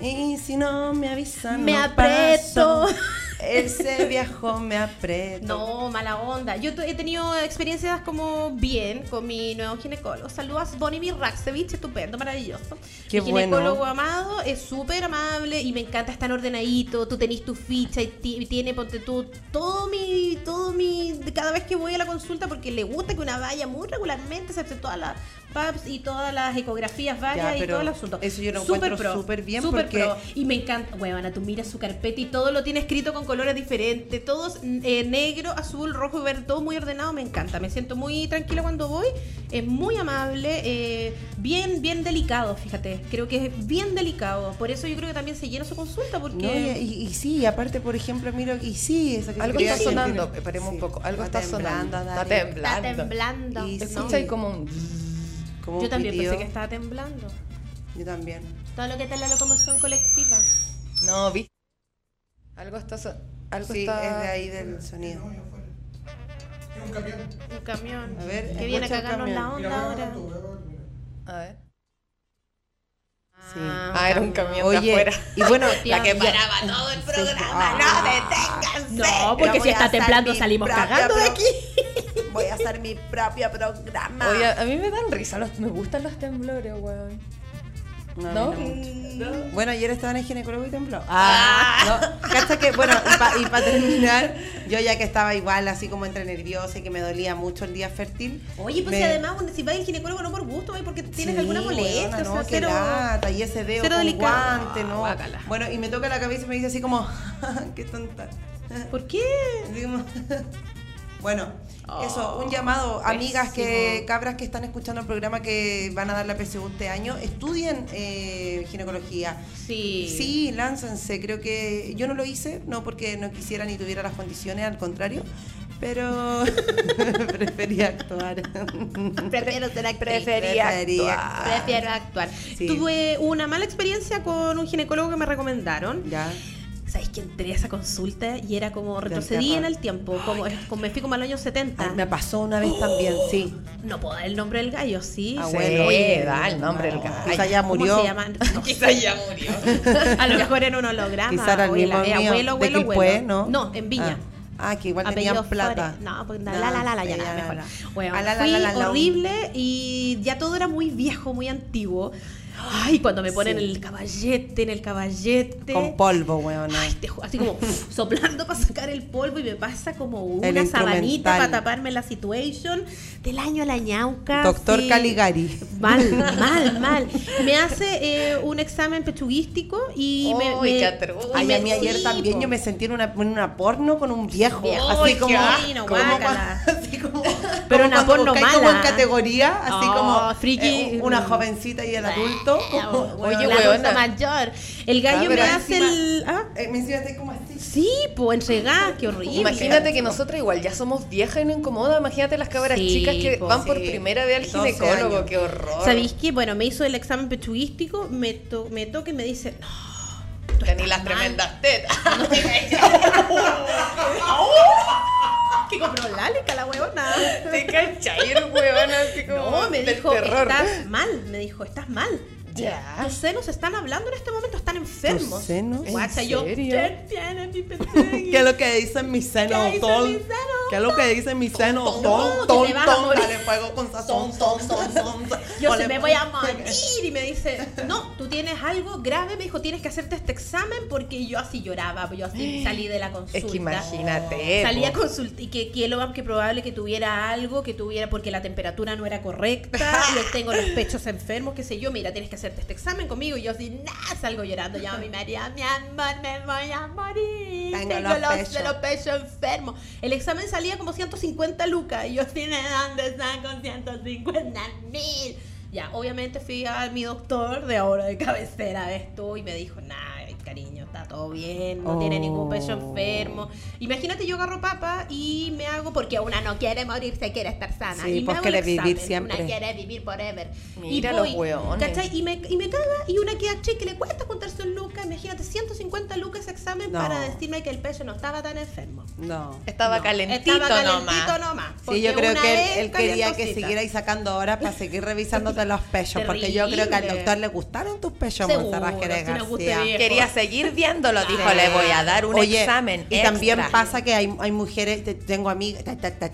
Y si no me avisa, Me no aprieto. paso. [LAUGHS] Ese viejo me aprieto. No, mala onda. Yo he tenido experiencias como bien con mi nuevo ginecólogo. Saludos, Bonnie Mirraksevich, estupendo, maravilloso. Qué mi bueno. ginecólogo amado es súper amable y me encanta estar ordenadito. Tú tenés tu ficha y ti- tiene, ponte tú, todo mi, todo mi, cada vez que voy a la consulta porque le gusta que una vaya muy regularmente, se hace todas las PAPs y todas las ecografías vaya y todo el asunto. eso yo lo Súper encuentro pro, súper bien súper porque- pro. Y me encanta, huevona, tú miras su carpeta y todo lo tiene escrito con colores diferentes, todos eh, negro, azul, rojo y verde, todo muy ordenado, me encanta. Me siento muy tranquila cuando voy, es muy amable, eh, bien, bien delicado, fíjate. Creo que es bien delicado. Por eso yo creo que también se llena su consulta, porque. No, y, y- y sí, aparte, por ejemplo, miro, y sí, eso que Algo está sonando, que- esperemos un sí, poco. Algo está, sonando. Está temblando. Está temblando. Y ¿no? sí. Escucha ahí como un... Como un Yo también pitido. pensé que estaba temblando. Yo también. Todo lo que está en la locomoción colectiva. No, vi. Algo está... so- Algo Sí, está... es de ahí del sonido. Un camión. A ver, que viene a cagarnos la camión. onda ahora. A ver. Sí. Ah, era un camión de Oye, afuera. y bueno, [LAUGHS] La que paraba todo el programa. Ah. No, deténganse. No, porque si está temblando salimos cagando de pro- aquí. Voy a hacer mi propio programa. Oye, a mí me dan risa, los, me gustan los temblores, weón. No, ¿No? no. Bueno, ayer estaba en el ginecólogo y tembló. Ah, no. Cacha que, bueno, y para terminar, yo ya que estaba igual, así como entre nerviosa y que me dolía mucho el día fértil. Oye, pues me- si además si vas al ginecólogo no por gusto, vas porque tienes Sí, alguna molestia, weona, o no, sea, qué cero... lata, y ese dedo cero con delicado. guante, ¿no? Bueno, y me toca la cabeza y me dice así como, [LAUGHS] qué tonta. ¿Por qué? Así [LAUGHS] Bueno, eso, un llamado, amigas que, cabras que están escuchando el programa que van a dar la PSU este año, estudien eh, ginecología. Sí. Sí, lánzanse. Creo que yo no lo hice, no porque no quisiera ni tuviera las condiciones, al contrario. Pero [LAUGHS] prefería actuar. Prefiero ser actriz. Prefería Prefería actuar. Prefiero actuar. Sí. Tuve una mala experiencia con un ginecólogo que me recomendaron. Ya. ¿Sabéis que entré a esa consulta y era como retrocedí en el tiempo? Como, como me fui como al año 70. Ay, me pasó una vez también, sí. No puedo dar el nombre del gallo, sí. Ah, bueno, oye, da el nombre del gallo. Quizá ya ¿Cómo murió. se llama? No Quizá ya murió. A lo mejor era un holograma. Quizá era el mismo eh, mío, abuelo, de abuelo, Quilpué, abuelo. ¿no? en Viña. Ah, ah, que igual tenían plata. No, pues la, la, la, la, la, ya, mejor. la. Bueno, Ah, la, la, fui la, la. horrible y ya todo era muy viejo, muy antiguo. Ay, cuando me ponen Sí. el caballete, en el caballete. Con polvo, weón. Ay, te así como [LAUGHS] soplando para sacar el polvo y me pasa como una El sabanita para taparme la situation del año a la ñauca. Doctor sí. Caligari. Mal, [LAUGHS] mal, mal. Me hace eh, un examen pechuguístico y me, Uy, me- qué atroz. y Ay, me- a mí ayer sí, también yo me sentí en una, en una porno con un viejo. Viejo. así como. asco, [LAUGHS] así como Pero como una porno buscáis como en mala. categoría, así Oh, como friki. eh, una jovencita y el adulto. Como, Oye, la adulta mayor. El gallo Ah, me hace encima- el. ¿Ah? eh, me encima como así. Sí, pues entregada, qué horrible. Imagínate que nosotros igual ya somos viejas y no incomoda. Imagínate las cabras Sí, chicas que po. van por Sí, primera vez al 12 ginecólogo. Qué horror. ¿Sabéis qué? Bueno, me hizo el examen pechuguístico, me, to- me toca y me dice, no, Tení las mal". tremendas tetas. Que compró lálica la huevona. Te cachai, el huevón así como No, me del dijo, terror. estás mal. Me dijo, estás mal. Ya. Tus senos están hablando en este momento, están enfermos. ¿Tus senos? ¿En yo, serio? ¿qué tiene mi? [LAUGHS] ¿Qué es lo que dice mi seno, ¿Qué dice Tol? ¿Qué es lo que dice mi seno, ton, Tol? Tol, Tol, dale fuego con sazón, son, son, son. Yo se me voy a morir y me dice, no, tú tienes algo grave, me dijo, tienes que hacerte este examen porque yo así lloraba, yo así [GASPS] salí de la consulta. Es que imagínate. Salí a consulta y que, que lo más que probable que tuviera algo, que tuviera, porque la temperatura no era correcta, [LAUGHS] yo tengo los pechos enfermos, qué sé yo, mira, tienes que hacerte este examen conmigo, y yo así, nada, salgo llorando, llamo a mi marido, mi amor, me voy a morir, Tengo tengo, los los, pechos". los pechos enfermos. El examen salía como 150 lucas, y yo así, ¿de dónde saco 150 mil? Ya, obviamente fui a mi doctor de ahora de cabecera, ves tú, y me dijo, nah, cariño, todo bien, no tiene ningún pecho Oh. enfermo. Imagínate, yo agarro papa y me hago, porque una no quiere morirse, quiere estar sana. Sí, y me pues hago el quiere vivir examen, siempre. Una quiere vivir forever. Mira y los hueones. ¿cachai? Y me, y me caga, y una queda chica, le cuesta juntarse un lucas, imagínate, 150 lucas examen No. para decirme que el pecho no estaba tan enfermo. No. Estaba No, calentito, estaba calentito nomás. nomás. Sí, yo creo que él, él quería que siguierais sacando horas para seguir revisándote los pechos, porque yo creo que al doctor le gustaron tus pechos, Jerez si. Quería seguir viéndolo, dijo, le voy a dar un Oye, examen Y también pasa que hay, hay mujeres, te- tengo amigas, ta, ta, ta,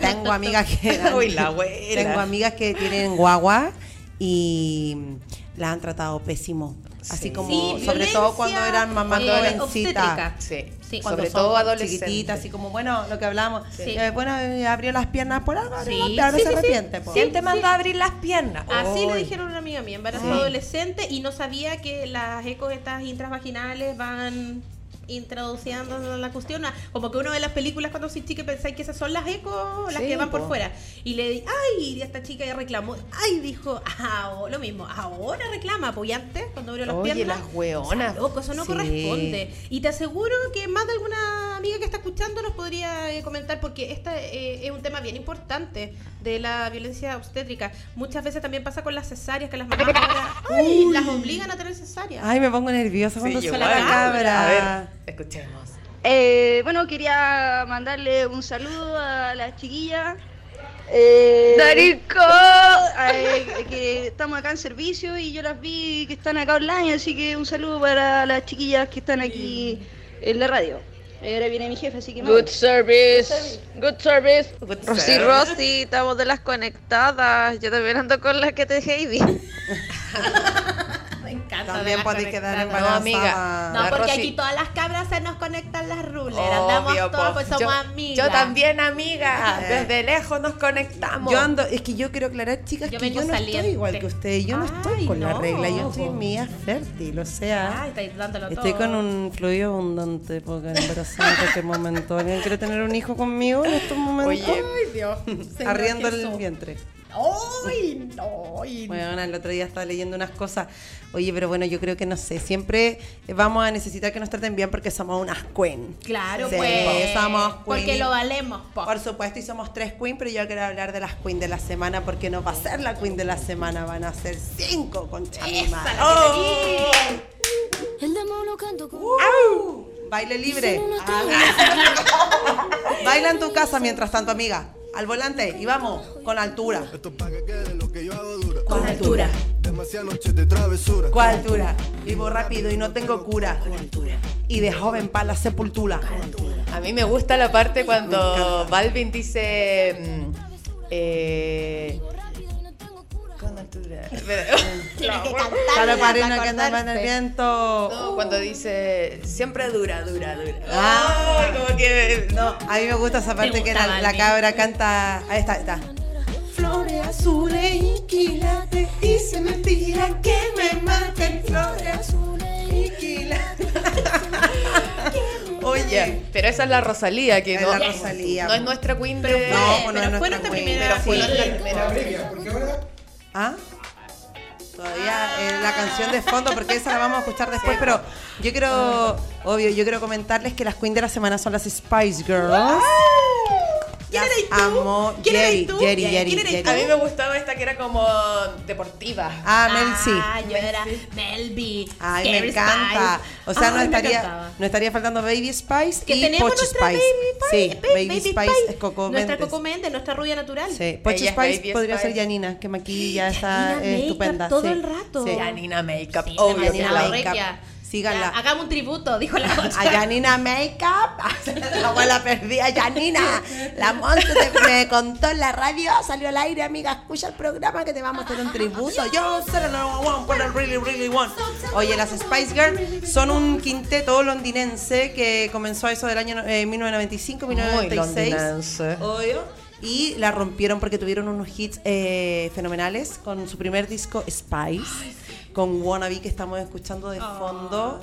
tengo amigas que [LAUGHS] Uy, la abuela. tengo amigas que tienen guagua y la han tratado pésimo. Así Sí. como, Sí, sobre todo cuando eran mamás jovencitas. obstétrica. Sí, Sí, cuando sobre son todo adolescentes. Chiquititas, así como, bueno, lo que hablamos. Sí. eh, bueno, eh, abrió las piernas por algo, Sí, las piernas, sí, se sí, sí. arrepiente. ¿Quién te mandó a abrir las piernas? Así le dijeron a una amiga mía, embarazo Sí. adolescente y no sabía que las ecos estas intravaginales van introduciendo la cuestión, como que uno ve las películas cuando soy chica y pensáis que esas son las ecos, las Sí, que van por po. fuera. Y le di, ay, y esta chica ya reclamó, ay, dijo, ah, lo mismo, ahora reclama, pues antes, cuando abrió las Oye, piernas. las hueonas. o sea, loco, eso no Sí. corresponde. Y te aseguro que más de alguna amiga que está escuchando nos podría eh, comentar, porque este es un tema bien importante de la violencia obstétrica. Muchas veces también pasa con las cesáreas, que las mamás [LAUGHS] ahora ay, las obligan a tener cesárea. Ay, me pongo nerviosa cuando Sí, suena la cabra. A ver, escuchemos. Eh, bueno, quería mandarle un saludo a las chiquillas. Eh, ¡Darico! eh, que estamos acá en servicio y yo las vi que están acá online, así que un saludo para las chiquillas que están aquí en la radio. Ahora viene mi jefe, así que. Good service, good service. Good Rosy, service. Rosy, estamos de las conectadas. Yo también ando con la que te Heidi. [LAUGHS] Me encanta. También puede quedar embarazada. amiga. No, porque Rosy- aquí todas las cabras se nos conectan las rulers. Obvio, Andamos po. todas, pues somos yo, amigas. Yo también, amiga. [LAUGHS] Desde lejos nos conectamos. Yo ando, es que yo quiero aclarar, chicas, Yo que yo no saliente. estoy igual que ustedes. Yo no Ay, estoy con la no, regla, yo estoy po. en mi edad fértil, o sea. Ay, estáis dándolo Estoy todo. con un fluido abundante porque embarazada en cualquier momento. ¿Alguien quiere tener un hijo conmigo en estos momentos? Oye, Ay, Dios. Arriendo el vientre. Ay, no. ay, Bueno, el otro día estaba leyendo unas cosas. Oye, pero bueno, yo creo que no sé. Siempre vamos a necesitar que nos traten bien porque somos unas queen. Claro, Sí, pues. somos Porque queen. lo valemos, po. Por supuesto, y somos tres queen, pero yo quiero hablar de las queen de la semana porque no va a ser la queen de la semana, van a ser cinco con Esa, Chamima. la que ¡Au! Baile libre. [LAUGHS] Baila en tu casa mientras tanto, amiga. Al volante y vamos, con altura. Con altura. Con altura. Vivo rápido y no tengo cura. Y de joven para la sepultura. A mí me gusta la parte cuando Balvin dice. mm, eh, Espera. [LAUGHS] Tienes que cantar. Para para una que anda en el viento. No, cuando dice siempre dura, dura, dura. Ah. Ay, como que No, a mí me gusta esa parte que la, la cabra canta. Ahí está, ahí está. Flores azules y quilates y se me tira que me maten. Flores azules y quilates. [LAUGHS] Oye, Ya, pero esa es la Rosalía, que Es no, la Rosalía, no es nuestra queen de. Pero fue, No, pues no pero es fue nuestra nuestra queen, primera. pero fue sí. nuestra primera. ¿Ah? Todavía eh, la canción de fondo, porque esa la vamos a escuchar después, pero yo quiero, obvio, yo quiero comentarles que las queen de la semana son las Spice Girls. ¿Quién eres tú? amo. ¿Quién eres Jerry, tú? Jerry, ¿Quién Jerry, eres Jerry. tú? A mí me gustaba esta que era como deportiva. Ah, Mel sí. Ah, yo era Melby. Ay, me encanta. Spice. O sea, no Ay, me estaría, no estaría faltando Baby Spice Que y tenemos Poch nuestra Spice. Baby Spice. Sí, Ba- Baby, Spice, es Coco Nuestra Méndez. Coco Méndez, nuestra rubia natural. Sí, Poch Spice Baby podría Spice. ser Janina, que maquilla está Janina eh, estupenda. todo sí. el rato. Sí. Janina Makeup, Sí, obvio la Makeup. Síganla. Ya, hagamos un tributo, dijo la [LAUGHS] otra. A Janina Makeup. [LAUGHS] La abuela perdida, Janina. La monstruo te- me contó en la radio, salió al aire, amiga. Escucha el programa que te vamos a hacer un tributo. Yo solo no want, but I really, really want. Oye, las Spice Girls son un quinteto londinense que comenzó eso del año eh, 1995, 1996. londinense. Obvio. Y la rompieron porque tuvieron unos hits eh, fenomenales con su primer disco Spice, con Wannabe que estamos escuchando de fondo.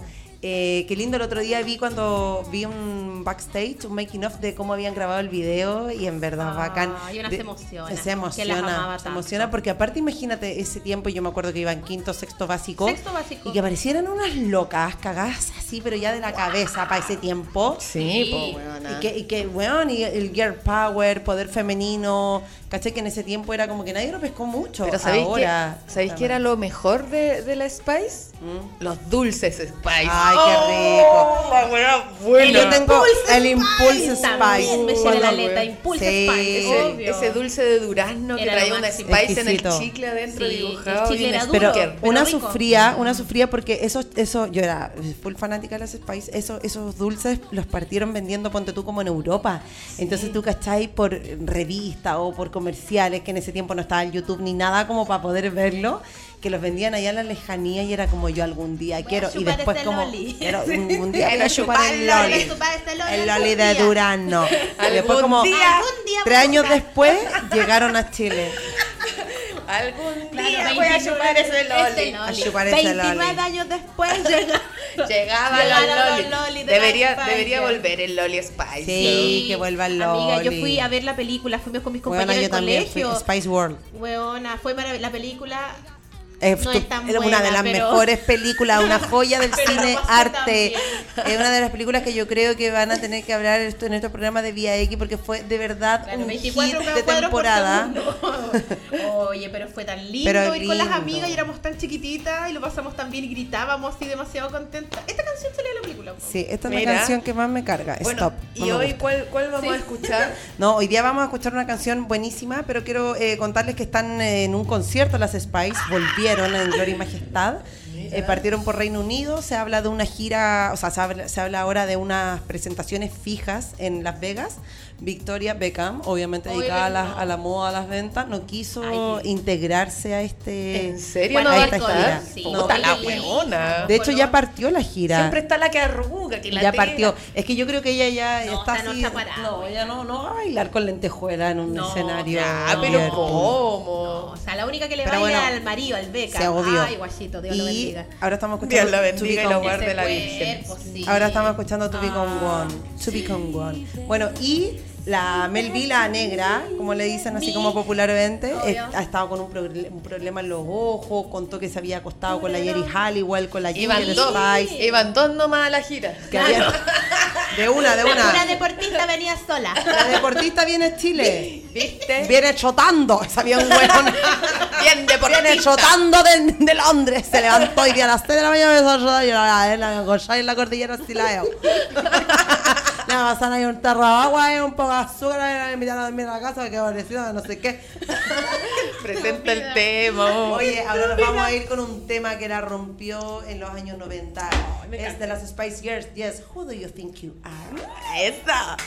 Eh, qué lindo el otro día vi cuando vi un backstage, un making of de cómo habían grabado el video y en verdad Ah, bacán. y una se emociona, Se emociona, se emociona porque aparte imagínate ese tiempo, yo me acuerdo que iba en quinto, sexto básico. Sexto básico. Y que aparecieran unas locas, cagadas así, pero ya de la cabeza para ese tiempo. Sí, Sí. po, weona. Y que, y que, weón, y el girl power, poder femenino, caché que en ese tiempo era como que nadie lo pescó mucho. Pero ¿sabéis, Ahora, qué, ¿sabéis qué era lo mejor de, de la Spice? Los dulces Spice. Ay, qué rico. La buena, buena. Yo tengo Impulse el Impulse También Spice. me sé Cuando- la letra, Impulse Sí. Spice, Ese, obvio. ese dulce de durazno que Era lo traía una. Spice en Exquisito. el chicle adentro Sí, dibujado. el chicle era Pero duro, sticker. una rico. sufría, una sufría porque eso, eso, yo era full fanática de las Spice, eso, esos dulces los partieron vendiendo, ponte tú, como en Europa. Entonces tú, ¿cachai? Por revista o por comerciales, que en ese tiempo no estaba el YouTube ni nada como para poder verlo, que los vendían allá en la lejanía y era como yo algún día quiero. Y después ese como, loli. quiero un, [LAUGHS] un día Quiero chupar chupar el el loli. Loli El algún loli de. Durano. [LAUGHS] Y después Algún como día. Tres a años después llegaron a Chile. Algún Claro, día voy a 29 chupar ese loli. A chupar ese 29 loli. años después llega- [LAUGHS] Llegaba Llegaron los loli. lolis de debería, debería volver el loli Spice. Sí, que vuelva el Amiga, yo loli. fui a ver la película, fuimos con mis compañeros Bueno, yo del también fui colegio. Spice World. Weona, fue. La película Es No tu- es tan era una de buena, las pero- mejores películas, una [LAUGHS] joya del cine, arte. tan Es una de las películas que yo creo que van a tener que hablar esto en nuestro programa de Vía X porque fue de verdad Claro, un 24 hit de temporada. [LAUGHS] Oye, pero fue tan lindo Pero ir con las amigas y éramos tan chiquititas y lo pasamos tan bien y gritábamos así demasiado contentas. Esta canción salió de la película. po. Sí, esta es la Mira. canción que más me carga. Bueno, Stop. y no me hoy. ¿cuál, cuál vamos Sí. a escuchar? [LAUGHS] No, hoy día vamos a escuchar una canción buenísima, pero quiero eh, contarles que están eh, en un concierto las Spice, volvieron en Gloria y Majestad. Eh, partieron por Reino Unido, se habla de una gira, o sea, se habla, se habla ahora de unas presentaciones fijas en Las Vegas, Victoria Beckham, obviamente dedicada a la, a la moda, a las ventas, no quiso integrarse a este ¿En serio Bueno, no esta gira. Sí. Puta la Sí. weona. De hecho, ya partió la gira. Siempre está la que arruga, que la ya tela. partió. Es que yo creo que ella ya No, está está- no así. está no, ella no, no va a bailar con lentejuela en un No, escenario. Ah, pero. ¿cómo? O sea, la única que le Pero baila bueno, al marido, al Beca. Se agobió. Ay, guachito, Dios lo y bendiga. ahora estamos escuchando Dios Be bendiga y Con- guarde la Virgen. Ahora estamos escuchando To Be Con Ah. One. To Be Con One. Bueno, y la Melvila Negra, como le dicen así como popularmente, eh, ha estado con un, proble- un problema en los ojos, contó que se había acostado con la Jerry Halliwell, con la dos, Spice. iban dos nomás a la gira. había- [LAUGHS] de una, de La una. deportista venía sola. La deportista viene a Chile. ¿Viste? Viene chotando. Sabía un hueón. [LAUGHS] Bien deportista. Viene chotando de, de Londres. Se levantó día a las 3 de la mañana y chotar y la, en la, Goya en la cordillera Silao. Le pasan ahí un tarro de agua y un poco de azúcar. Me invitaron a dormir a la casa que parecido no sé qué. [LAUGHS] Presenta el tema. Oye, ahora nos vamos a ir con un tema que la rompió en los años 90. es de las Spice Girls. Yes, who do you think you are? Esa.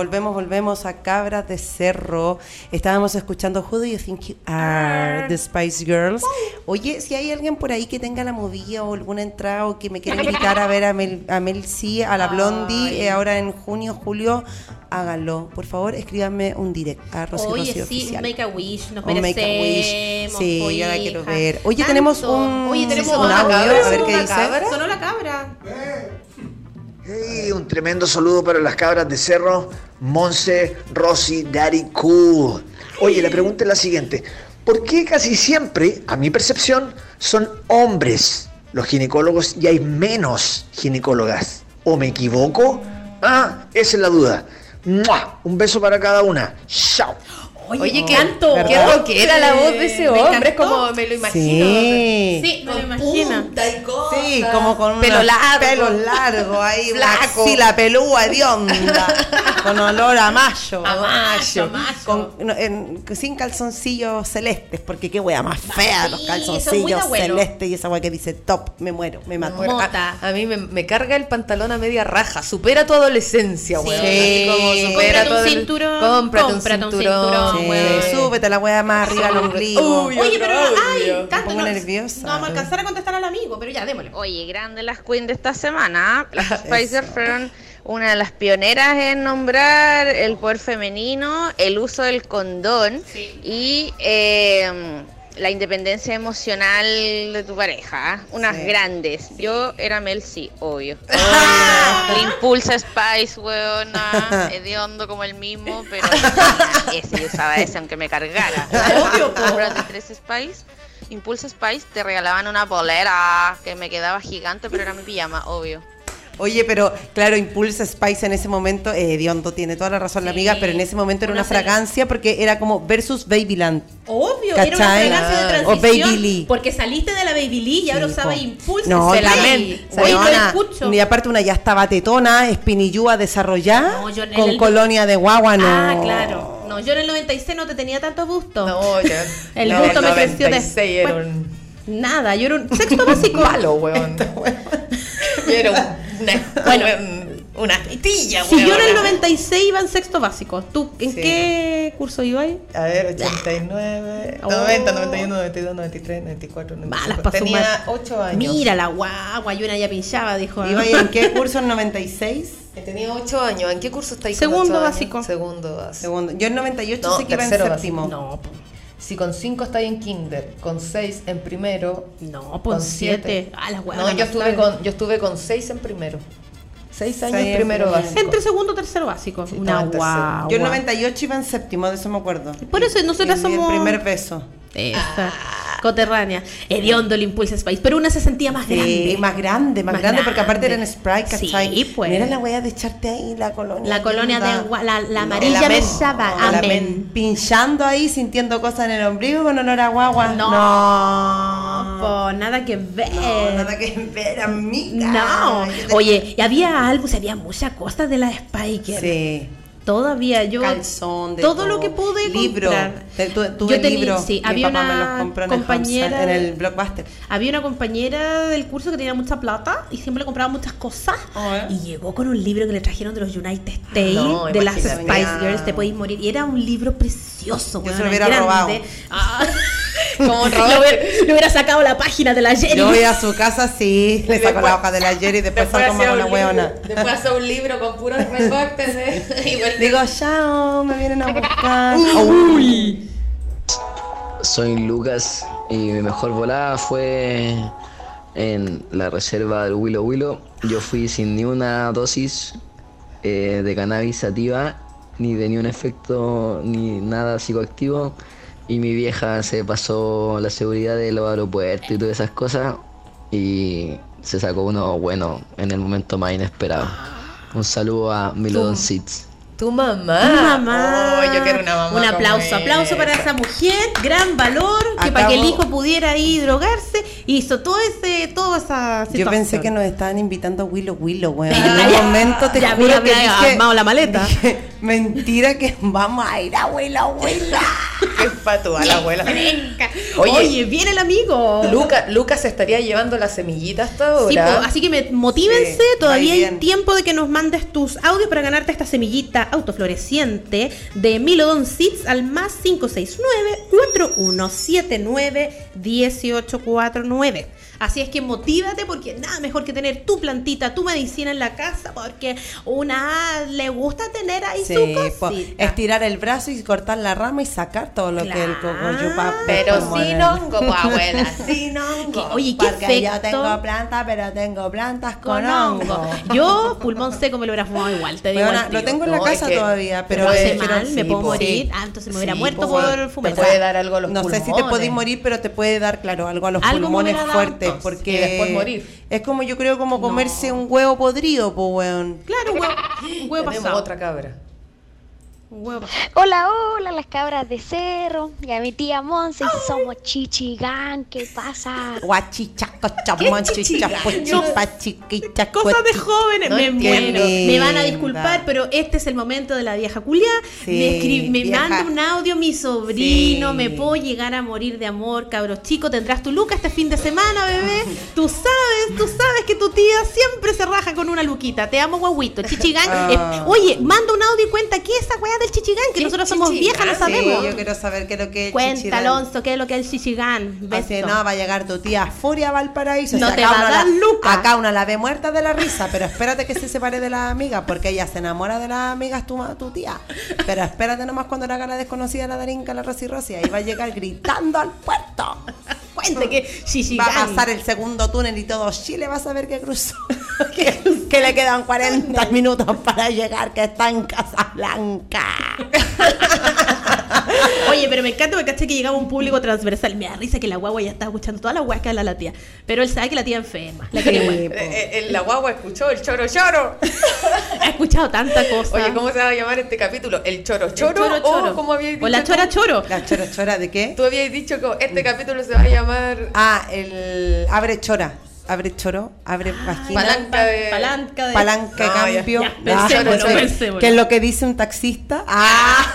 Volvemos, volvemos a Cabras de Cerro. Estábamos escuchando Who Do You Think You Are, The Spice Girls. Oye, si hay alguien por ahí que tenga la movida o alguna entrada o que me quiera invitar a ver a Mel, a Mel C, a la Blondie, eh, ahora en junio, julio, háganlo. Por favor, escríbanme un direct a Rosy Oye, Rocío sí, Oficial. Make a Wish, nos Un Make a merecemos. Wish. Sí, po, yo la quiero ver. Oye, Tanto. tenemos un- Oye, tenemos un una audio, cabra, a ver qué dice. cabra. Sonó la cabra. Hey, un tremendo saludo para las cabras de cerro, Monse, Rosy, Daddy Cool. Oye, la pregunta es la siguiente. ¿Por qué casi siempre, a mi percepción, son hombres los ginecólogos y hay menos ginecólogas? ¿O me equivoco? Ah, esa es la duda. ¡Mua! Un beso para cada una. ¡Chao! Oye, qué, tanto. qué ¿Verdad? rockera la voz de ese Me hombre, es como me lo imagino. Sí. Sí, me lo imagino. Sí, como con Pelo largo. pelos largos ahí, una Flaco. axila pelúa hedionda, con olor a mayo. A mayo, a mayo. Con, no, en- sin calzoncillos celestes, porque qué wea más fea los Sí, calzoncillos celestes y esa wea que dice top, me muero, me mato. Bueno, Mota. A, a mí me, me carga el pantalón a media raja. Supera tu adolescencia, Sí. weón. Así como supera Cómprate un todo el- cinturón, Cómprate, cómprate un un cinturón. Súbete la wea más arriba al ombligo. Uy, Oye, pero ay, tanto no, nerviosa. no vamos a alcanzar a contestar al amigo, pero ya, démosle. Oye, grande las Queen de esta semana. Las [LAUGHS] Spicer fueron una de las pioneras en nombrar el poder femenino, el uso del condón y eh, la independencia emocional de tu pareja. ¿ah? Unas Sí. grandes. Yo era Mel C, [LAUGHS] obvio. Le impulsa Spice, weona. [LAUGHS] Hediondo como el mismo, pero ese yo usaba ese aunque me cargara. Obvio. Acuérdate, tres Spice. Impulsa Spice te regalaban una polera que me quedaba gigante, pero era mi pijama, obvio. Oye, pero claro, Impulsa Spice en ese momento, eh, Diondo tiene toda la razón la amiga, pero en ese momento era Una una fragancia porque era como versus Babyland. Obvio, era una ¿Cachai? fragancia de O transición. Baby Lee. Porque saliste de la Baby Lee y ahora Sí, usaba po. Impulse. No, se la Oye, Weona, escucho. Y aparte una ya estaba tetona, espinillúa desarrollada, No, yo en con el- colonia de guagua, no. Ah, claro. No, yo en el 96 no te tenía tanto gusto. No, [LAUGHS] ya. El no, gusto me creció 96 era un Nada, yo era un sexto básico. [LAUGHS] palo, weón. Yo era un- [LAUGHS] una, Bueno. un- una titilla, Si yo en el weona. 96 iba en sexto básico, ¿tú en Sí. qué curso ibas? A ver, 89, Oh. 90, 91, 92, 93, 94, Malas 95. para Tenía sumar. 8 años. Mira la guagua, y una ya pinchaba, dijo. ¿Iba ahí en qué curso en [LAUGHS] 96? Tenía 8 años. ¿En qué curso estáis? Segundo básico. Segundo básico. Segundo. Yo en 98 No, sé que iba en séptimo. No, po. Si con 5 estáis en kinder, con 6 en primero, no, pues siete. Ah, las No, huevas. yo estuve con yo estuve con 6 en primero. 6 años Seis en primero primero. básico. Entre segundo y tercero básico. Sí, una en guagua. Yo en 98 iba en séptimo, de eso me acuerdo. Por eso nosotras Y el- y somos. El primer beso. Esa, coterránea. Hediondo el Impulse Spice. Pero una se sentía más Sí, grande. más grande, más, Más grande, porque aparte eran Sprite, ¿cachai? Sí, pues. Era la wea de echarte ahí la colonia. La colonia de la, la amarilla el amén. Pinchando ahí, sintiendo cosas en el ombligo con olor a guagua. No, No. po, nada que ver. No, nada que ver, amiga. No. Oye, y había algo, o sea, había muchas cosas de la Spiker. Sí. Todavía yo. Calzón, de todo, lo que pude libro. comprar. Te- tu- tuve Yo tenía- libro. sí, Mi había me una los en compañera- el, Hamster, en el Blockbuster. Había una compañera del curso que tenía mucha plata y siempre le compraba muchas cosas. Oh, ¿eh? Y llegó con un libro que le trajeron de los United States, No, de las. Spice Girls, te podéis morir. Y era un libro precioso. Yo se lo hubiera grande. robado. Ah. [LAUGHS] Como le, hubiera, le hubiera sacado la página de la Jenny. Yo voy a su casa, sí, [LAUGHS] le saco la hoja de la Jerry y después, salgo como una hueona. Después hace un libro con puros [LAUGHS] recortes igual Digo, chao, me vienen a buscar. Soy Lucas y mi mejor volada fue en la reserva del Willow Willow. Yo fui sin ni una dosis eh, de cannabis sativa, ni de ni un efecto, ni nada psicoactivo. Y mi vieja se pasó la seguridad de los aeropuertos y todas esas cosas. Y se sacó uno bueno en el momento más inesperado. Un saludo a Milodon Seeds. Tu mamá. Tu mamá. Oh, yo quiero una mamá. Un como aplauso, aplauso para esa. mujer, gran valor, que para que el hijo pudiera ahí drogarse, hizo todo ese, toda esa situación. Yo pensé que nos estaban invitando a Willow Willow, weón. En un momento te [LAUGHS] Ya juro que había dije, armado la maleta. dije, Mentira que vamos a ir, [LAUGHS] abuela, abuela. Qué patúa la abuela. Oye, Oye, viene el amigo. Luca, Lucas se estaría llevando la semillita hasta Sí, ahora. po, así que me, motívense, Sí, todavía hay tiempo de que nos mandes tus audios para ganarte esta semillita autofloreciente de Milodon Seeds al más 569-4179-1849. Así es que motívate porque nada mejor que tener tu plantita, tu medicina en la casa, porque una le gusta tener ahí Sí, su cosita. estirar el brazo y cortar la rama y sacar todo lo que el cogollo Pero sin hongo, abuela, [LAUGHS] sin hongo. Oye, qué Porque yo efecto. tengo plantas, pero tengo plantas con, con hongo. hongo. Yo, pulmón seco, me lo hubiera fumado igual, te digo. Al lo tengo en la No, es casa que todavía, pero Pero hace mal, me sí, puedo morir. Ah, entonces me hubiera Sí, muerto po, por fumar. Te puede dar algo a los No sé si te pulmones. podés morir, pero te puede dar, claro, algo a los Algo pulmones fuertes. Porque y después morir. Es como yo creo como comerse un huevo podrido, pues weón. Claro, un huevo, un huevo Tenemos pasado. otra cabra. Hola, hola, las cabras de cerro. Y a mi tía Monse, somos chichigán, ¿qué pasa? Guachichaco, chamón, chichapo, Cosas de jóvenes, No me entiendo. muero. Me van a disculpar, pero este es el momento de la vieja culia. Sí, me me vieja. manda un audio mi sobrino, Sí. me puedo llegar a morir de amor, cabros chicos. Tendrás tu luca este fin de semana, bebé. [LAUGHS] Tú sabes, tú sabes que tu tía siempre se raja con una luquita. Te amo, guaguito. Chichigán. Ah. eh, oye, manda un audio y cuenta es esa weá del chichigán, que ¿Qué nosotros somos chichigán? viejas, lo Sí, sabemos. yo quiero saber qué es lo que es Cuenta, chichirán. Alonso, qué es lo que es el chichigán. Así, no, va a llegar tu tía Furia a Valparaíso. No te acá va a dar la- lucas. Acá una la ve muerta de la risa, pero espérate que se separe de la amiga, porque ella se enamora de las amigas tu, tu tía. Pero espérate nomás cuando la haga la desconocida, la darinca, la Rosy Rosy, ahí va a llegar gritando al puerto. Cuente que [LAUGHS] Va a pasar el segundo túnel y todo Chile va a saber que cruzó. [LAUGHS] que, que le quedan 40 minutos para llegar, que está en Casablanca. [LAUGHS] [LAUGHS] Oye, pero me encanta porque caché que llegaba un público transversal. Me da risa que la guagua ya está escuchando todas las guays que habla la tía. Pero él sabe que la tía enferma. La Sí. Eh, eh, la guagua escuchó el choro choro. [LAUGHS] Ha escuchado tanta cosa. Oye, ¿cómo se va a llamar este capítulo? ¿El choro El choro? choro, choro. ¿O cómo habías dicho? O la tú? chora choro. La chora chora de qué? Tú habías dicho que este capítulo se va a llamar Ah, el abre chora. Abre choro, abre vagina. Palanca de. Palanca de. Palanca de No, ya, cambio. ya, Ah, sí. pensémoslo. ¿Qué es lo que dice un taxista? Ah,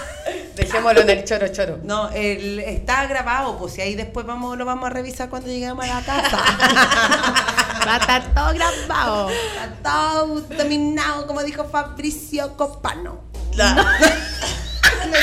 Dejémoslo en el choro choro. no, el, está grabado, pues y ahí después vamos, lo vamos a revisar cuando lleguemos a la casa. [LAUGHS] Va a estar todo grabado. Está todo terminado, como dijo Fabricio Copano. [LAUGHS]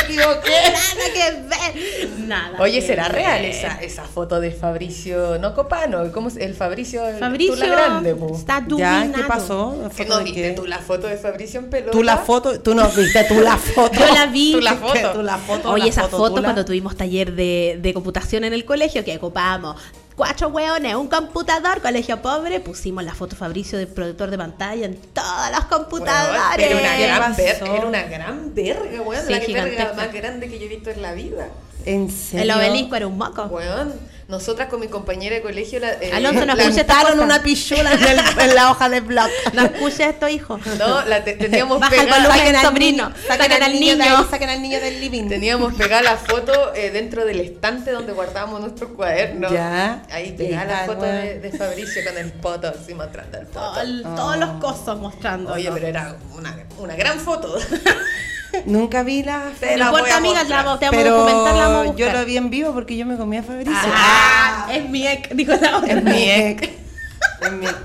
equivoqué. [LAUGHS] Nada que ver. Nada. Oye, que ¿será ver. real esa, esa foto de Fabricio, no Copano? ¿Cómo es? El Fabricio, Fabricio Tula Grande, po. está ¿Ya? ¿Qué pasó? ¿Que ¿Foto no viste qué? tú la foto de Fabricio en pelota? ¿Tú la foto? ¿Tú no viste tú la [LAUGHS] foto? Yo la vi. Tú la ¿Qué? foto. ¿Tú la foto? Oye, la esa foto, foto tú la- cuando tuvimos taller de, de computación en el colegio, que ocupábamos cuatro hueones, un computador, colegio pobre, pusimos la foto Fabricio de productor de pantalla en todos los computadores. Era una, ¿Qué gran pasó? ver- era una gran verga, weón. Sí, la verga más grande que yo he visto en la vida. ¿En serio? El obelisco era un moco. Weón, nosotras con mi compañera de colegio... La, eh, Alonso, no la- escuches esta Pintaron cosa. una pichula en, el- en la hoja de blog. No escuches esto, hijo. No, la te- teníamos Baja el pegada... volumen, Saquen al sobrino. niño, Saquen al niño. ahí, saquen al niño del living. Teníamos pegada la foto eh, dentro del estante donde guardábamos nuestros cuadernos. Ya. Ahí pegada la foto de, de Fabricio con el poto así mostrando el poto. Todo- Todos los cosos mostrando. Oye, pero era una, una gran foto. [LAUGHS] Nunca vi la Te No importa, amigas, la, te vamos a documentar, la vamos a Pero yo lo vi en vivo porque yo me comí a Fabricio. Ah, es mi ex, dijo la otra. Es mi ex. [LAUGHS] Es mi ex.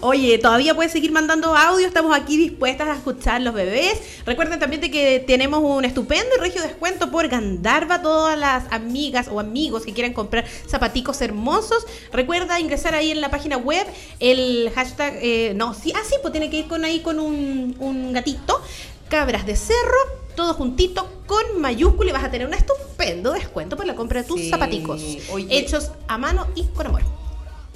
Oye, todavía puedes seguir mandando audio, estamos aquí dispuestas a escuchar los bebés. Recuerden también de que tenemos un estupendo y regio descuento por Gandarva. Todas las amigas o amigos que quieran comprar zapaticos hermosos, recuerda ingresar ahí en la página web el hashtag, eh, no, sí, ah, sí, pues tiene que ir con ahí con un, un gatito, cabras de cerro. Todo juntito con mayúscula y vas a tener un estupendo descuento por la compra de tus Sí, zapaticos oye. hechos a mano y con amor.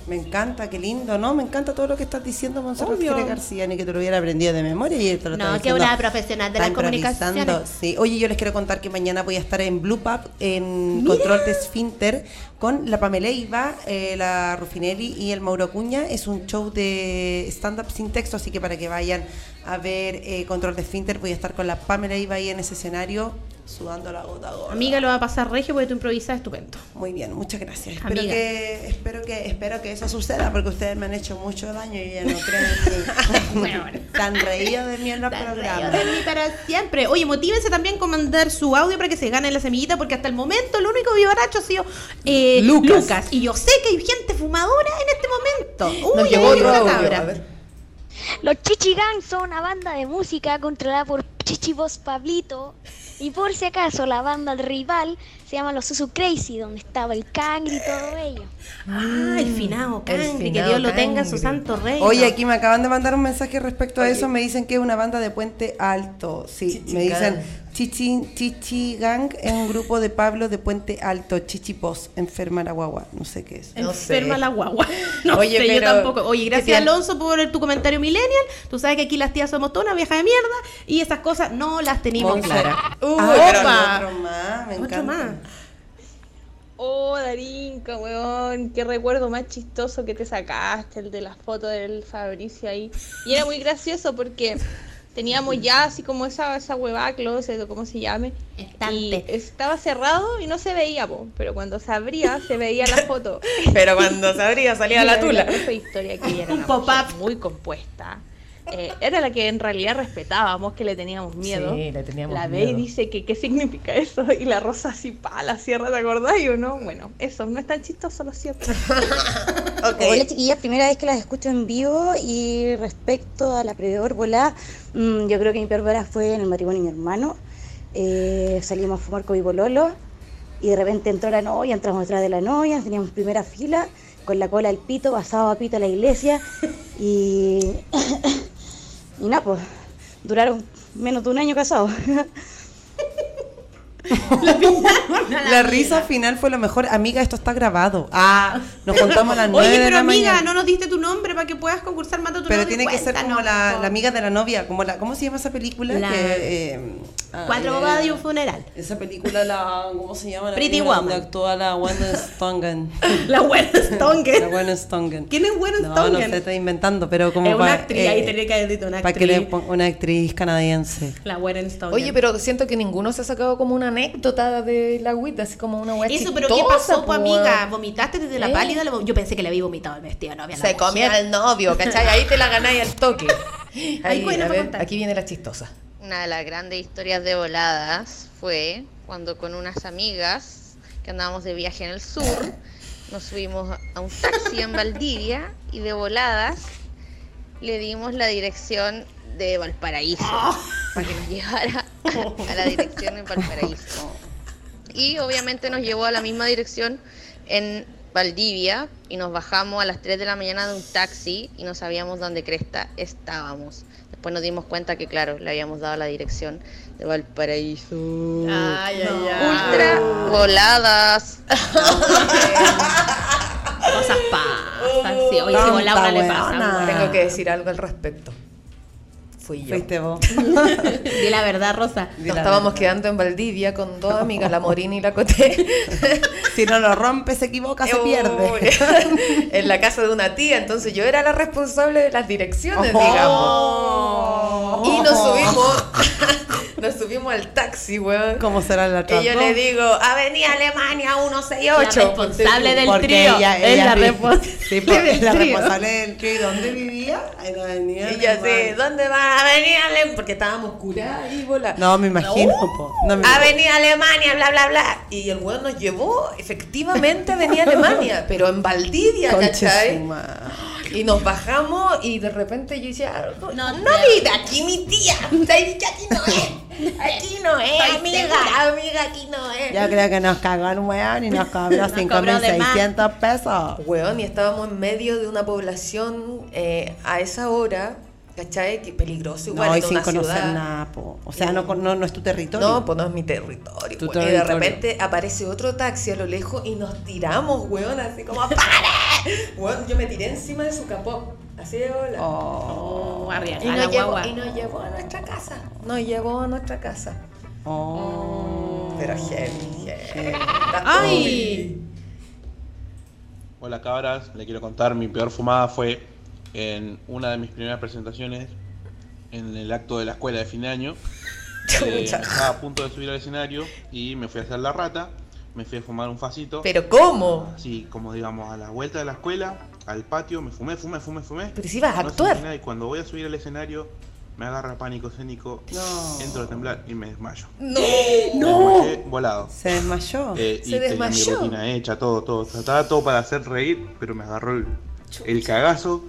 Me encanta, qué lindo, ¿no? Me encanta todo lo que estás diciendo, Monserrat García, ni que te lo hubiera aprendido de memoria y te lo No, que una profesional de comunicaciones. improvisando, Sí. Oye, yo les quiero contar que mañana voy a estar en Blue Pub en Mira. Control de Esfínter con la Pamela Iva, eh, la Rufinelli y el Mauro Cuña. Es un show de stand-up sin texto, así que para que vayan a ver eh, Control de Esfínter voy a estar con la Pamela Iva ahí en ese escenario sudando la gota gorda. Amiga, lo va a pasar regio porque tú improvisas estupendo. Muy bien, muchas gracias. Espero Amiga. que, espero que, espero que eso suceda porque ustedes me han hecho mucho daño y ya no creen que [LAUGHS] tan reído de mí en los programas. de mí para siempre. Oye, motívense también con mandar su audio para que se gane la semillita, porque hasta el momento el único vivaracho ha sido eh, Lucas. Lucas. Y yo sé que hay gente fumadora en este momento. Uy, Nos llegó otro audio. cabra. A ver. Los Chichi Gang son una banda de música controlada por Chichi Boss Pablito. Y por si acaso, la banda rival se llama Los Susu Crazy, donde estaba el Cangri y todo ello. Ah, el finado El Cangri, que finado Dios lo tenga en su santo reino. Oye, aquí me acaban de mandar un mensaje respecto a eso. Me dicen que es una banda de Puente Alto. Sí, me dicen. Chichi, Chichi Gang es un grupo de Pablo de Puente Alto. Chichi Boss, enferma la guagua. No sé qué es. No sé. Enferma la guagua. [LAUGHS] No Oye, sé, yo pero- tampoco. Oye, ¿qué gracias? Alonso por tu comentario millennial. Tú sabes que aquí las tías somos todas una vieja de mierda y esas cosas no las tenemos claras. [LAUGHS] Uy, Ah, pero- opa. otro más, me Otro encanta. más. Oh, Darinka, weón, qué recuerdo más chistoso que te sacaste, el de las fotos del Fabricio ahí. Y era muy gracioso porque teníamos ya así como esa, esa huevada closet o como se llame. Y estaba cerrado y no se veía, po, pero cuando se abría se veía la foto. [LAUGHS] Pero cuando se abría salía la tula. Esa historia que ella era Un pop-up. muy compuesta. Eh, era la que en realidad respetábamos, que le teníamos miedo. Sí, le teníamos la ve y miedo. dice que qué significa eso. Y la rosa así, pa, la cierra, ¿te acordás? Y uno, bueno, eso no es tan chistoso, lo siento. [LAUGHS] Hola chiquillas, primera vez que las escucho en vivo y respecto a la peor volada, mm, yo creo que mi peor volada fue en el matrimonio de mi hermano. Eh, salimos a fumar con mi pololo y de repente entró la novia, entramos detrás de la novia, teníamos primera fila con la cola del pito, pasado a pito a la iglesia y, [COUGHS] y nada, pues duraron menos de un año casados. [LAUGHS] [LAUGHS] La risa final fue lo mejor. Amiga, esto está grabado. Ah, nos contamos a las nueve Oye, de pero la amiga, mañana. no nos diste tu nombre para que puedas concursar Mata tu Pero tiene que ser como la, la amiga de la novia, como la, ¿cómo se llama esa película? La- Que, eh, Cuatro ay, bodas eh, y un funeral. Esa película, la, ¿cómo se llama? La Pretty Woman. Donde actúa la Wanda [LAUGHS] Stongen. La La Stongen. Wanda Stongen. ¿Quién es buena No, no Stongen? sé, estoy inventando, pero como es una pa- actriz, eh, ahí tenía que haber dicho una Para actriz. que le ponga una actriz canadiense. La buena Stongen. Oye, pero siento que ninguno se ha sacado como una anécdota de la agüita, así como una hueá Eso, pero ¿qué pasó, pues, amiga? ¿Vomitaste desde la ¿Eh? pálida? Yo pensé que le había vomitado el vestido la Se comía al novio, ¿cachai? Ahí te la ganáis al toque. [LAUGHS] Ahí, bueno, a ver, aquí viene la chistosa. Una de las grandes historias de voladas fue cuando con unas amigas que andábamos de viaje en el sur, nos subimos a un taxi en Valdivia y de voladas le dimos la dirección de Valparaíso para que nos llevara [LAUGHS] a la dirección en Valparaíso. Y obviamente nos llevó a la misma dirección en Valdivia y nos bajamos a las 3 de la mañana de un taxi y no sabíamos dónde cresta estábamos. Después nos dimos cuenta que, claro, le habíamos dado la dirección de Valparaíso. Ay, ay, ay. Ultra voladas. [LAUGHS] Cosas pasan, sí. Oye, si una le pasa. Tengo que decir algo al respecto. Fui yo. Fuiste vos. [LAUGHS] Di la verdad, Rosa. Nos estábamos quedando en Valdivia con dos amigas, la Morini y la [LAUGHS] Coté. Si no lo rompe, se equivoca, se pierde. [LAUGHS] en la casa de una tía, entonces yo era la responsable de las direcciones, Oh. digamos. Y nos subimos, nos subimos al taxi, weón. ¿Cómo será la Y yo le digo, Avenida Alemania 168. La responsable del Porque trío. ella, es la responsable sí, del la trío. responsable del trío. ¿Y dónde vivía? En la avenida Y yo Alemania. ¿dónde va? Avenida Alemania. Porque estábamos curadas y bola. No, me imagino, po. No me- Avenida Alemania, bla, bla, bla. Y el weón nos llevó efectivamente a Avenida Alemania, pero en Valdivia, Conche ¿cachai? Y nos bajamos y de repente yo decía, no, No, no, no. vive aquí mi tía. [LAUGHS] ¿sabes que Aquí no es. [LAUGHS] Aquí no es, amiga. segura. Amiga, aquí no es. Yo creo que nos cagó el weón y nos cobró [LAUGHS] Nos cobró de más. 5.600 pesos. Weón, y estábamos en medio de una población eh, a esa hora, ¿cachai? Que peligroso igual. No, y sin una conocer ciudad. nada, po. O sea, no, con- no, no es tu territorio. No, pues no es mi territorio. Tu. Y de repente aparece otro taxi a lo lejos y nos tiramos, weón, así como ¡Para! Weón, yo me tiré encima de su capó. Así de bola. Oh. Oh, Y nos, llevó, guagua. y nos llevó a nuestra casa. Nos llevó a nuestra casa. Oh. Pero heavy, heavy. Ay. Hola cabras, le quiero contar, mi peor fumada fue en una de mis primeras presentaciones en el acto de la escuela de fin de año. [LAUGHS] Eh, estaba a punto de subir al escenario y me fui a hacer la rata. Me fui a fumar un facito. ¿Pero cómo? Así como digamos a la vuelta de la escuela, al patio, me fumé, fumé, fumé, fumé. Pero si ibas a No actuar. nada, y cuando voy a subir al escenario, me agarra pánico escénico, entro a temblar y me desmayo. No. Me desmayé volado. Se desmayó. Eh, y Se tenía desmayó. mi rutina hecha, todo, todo. Estaba todo para hacer reír, pero me agarró el, el cagazo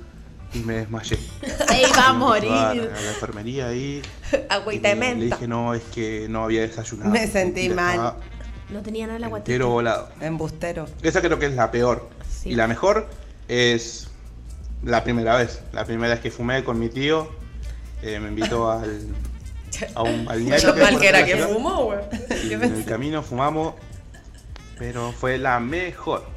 y me desmayé. [LAUGHS] Se iba a morir. a la enfermería ahí. Agüita de le, dije, no, es que no había desayunado. Me sentí mal. No tenía nada en la guatita. Entero volado. Embustero. Esa creo que es la peor. Sí. Y la mejor es la primera vez. La primera vez que fumé con mi tío. eh, me invitó [LAUGHS] al, a un que hay mal que era que fumó, en el camino fumamos. Pero fue la mejor.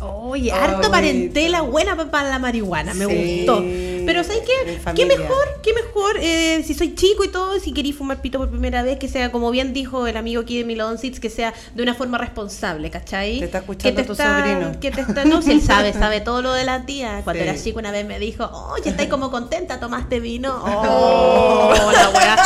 Oye, harto parentela buena para la marihuana, me Sí. gustó. Pero ¿sabes qué? ¿Qué mejor? ¿Qué mejor? eh, si soy chico y todo, si queréis fumar pito por primera vez, que sea, como bien dijo el amigo aquí de Milodon Seeds, que sea de una forma responsable, ¿cachai? Te está escuchando que tu sobrino. Que te está, no, si él sabe, [LAUGHS] sabe todo lo de la tía. Cuando Sí. era chico una vez me dijo, oye, estáis como contenta, tomaste vino. [LAUGHS] Oh, la weá.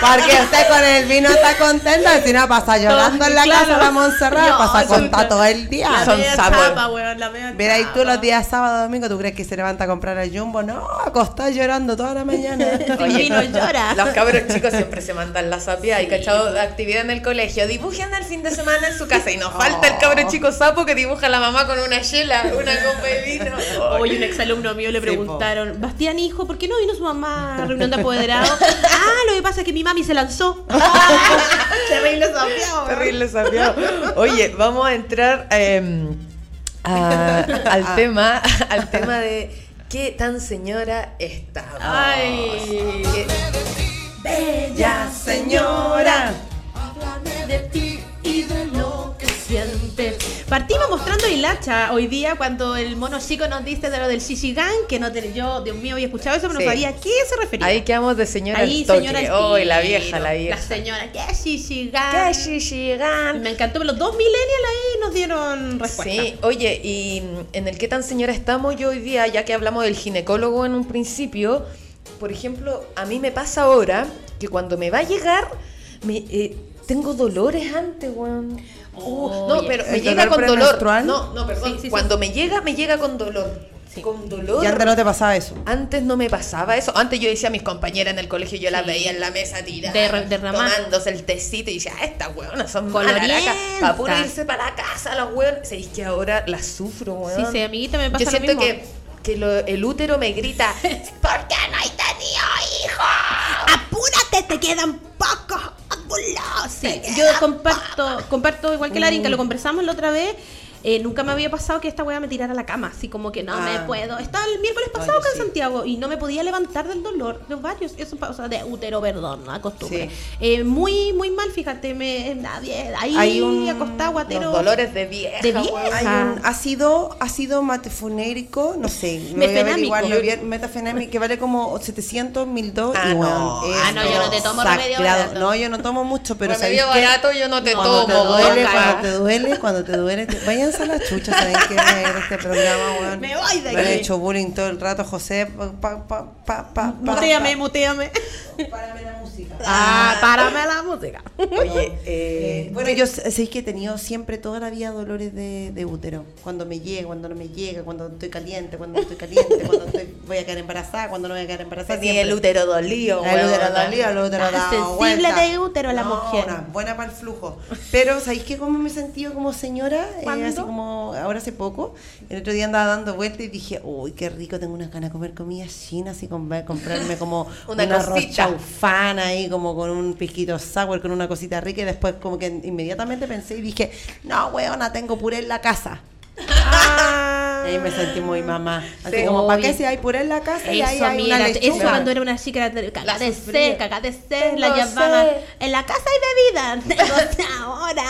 Porque usted con el vino está contenta, si no pasa llorando en la Claro. casa de No, pasa contar todo el día. Son sapos. Chapa, weón, la media Mira, y tú los días sábado, domingo, ¿tú crees que se levanta a comprar el jumbo? No, acostado llorando toda la mañana. [LAUGHS] Sin vino llora. Los cabros chicos siempre se mandan la sapia y cachado de actividad en el colegio. Dibujen el fin de semana en su casa y nos falta el cabro chico sapo que dibuja a la mamá con una chela, una copa de vino. Hoy un exalumno mío le Sí, preguntaron, Bastián hijo, ¿por qué no vino su mamá a reunión de [LAUGHS] apoderados? ah, lo que pasa es que mi mami se lanzó. [LAUGHS] Terrible sapiado. Terrible sapiado. Oye, vamos a entrar em, a- [LAUGHS] al tema, [LAUGHS] al tema de qué tan señora estaba. Ay. Bella señora. Háblame de ti y sientes. Partimos mostrando hilacha hoy día cuando el mono chico nos dice de lo del Shishigan, que no te, yo, Dios mío, había escuchado eso, pero Sí. no sabía a qué se refería. Ahí quedamos de señora Ahí, toque. señora Hoy la tiro. vieja, la vieja. La señora, ¿qué es Shishigan? ¿Qué Shishigan? Me encantó, pero los dos millennials ahí nos dieron respuesta. Sí, oye, y en el qué tan señora estamos yo hoy día, ya que hablamos del ginecólogo en un principio, por ejemplo, a mí me pasa ahora que cuando me va a llegar, me, eh, tengo dolores antes, weón. Uh, no, pero me ¿el llega con dolor. No, no, perdón. Sí, sí, sí. cuando me llega, me llega con dolor. Con dolor. Y antes no te pasaba eso. Antes no me pasaba eso. Antes yo decía a mis compañeras en el colegio, yo las veía en la mesa tirada, Derra- derramar. tomándose el tecito y decía, ah, estas hueonas son Colorienta. Para puro irse para la casa, los hueonas. ¿Sabéis que ahora las sufro, Sí, weón? sí, amiguita, me pasa Yo lo siento mismo. que, que lo- el útero me grita, [LAUGHS] ¿por qué no hay tenido hijo? ¡Apúrate! ¡Te quedan pocos óvulos! Sí, yo comparto, comparto igual que Larin, que lo conversamos la otra vez. Eh, nunca me había pasado que esta weá me tirara a la cama, así como que no me Ah. puedo. Estaba el miércoles pasado acá en Santiago y no me podía levantar del dolor de varios, eso pa- o sea, de útero, perdón, no acostumbre. Sí. Eh, muy, muy mal, fíjate, me, nadie, ahí Hay un- acostado, guatero. Los dolores de vieja, De vieja. Hay un ácido, ácido metafonérico, no sé, lo voy a metafenámico, que vale como 700 mil dos Ah, y no. bueno, es Ah, no, yo no te tomo remedio barato. No, yo no tomo mucho, pero ¿sabéis Remedio qué? barato yo no te Cuando tomo, te duele, cuando te duele, cuando te duele, te- váyanse a la chucha, ¿saben qué? Ver este programa, weón. Me voy de Me han aquí. hecho bullying todo el rato, José. Pa, pa, pa, pa, pa, Muteame, muteame. Párame la música. Ah, párame la música. Oye, [LAUGHS] eh, Bueno, yo sé que he tenido siempre toda la vida dolores de, de útero. Cuando me llega, cuando no me llega, cuando estoy caliente, cuando no estoy caliente, [LAUGHS] cuando estoy, voy a quedar embarazada, cuando no voy a quedar embarazada. Tenía el útero dolido, El útero dolido, el útero Ah, dado sensible vuelta. de útero la No, mujer. una buena para el flujo. Pero, ¿sabéis qué? ¿Cómo me he sentido como señora? Eh, así como ahora hace poco. El otro día andaba dando vueltas y dije, uy, qué rico, tengo unas ganas de comer comida china, así comprarme como [LAUGHS] Una una arroz cosita. Ahí, como con un pisquito sour, con una cosita rica. Y después como que inmediatamente pensé y dije, no, weona, tengo puré en la casa. Ah. Y ahí me sentí muy mamá. Así Sí. como, ¿para qué si hay puré en la casa y ahí Eso, hay mira, una eso cuando era una chica, era caga La llamaban. En la casa hay bebida, [LAUGHS] ahora.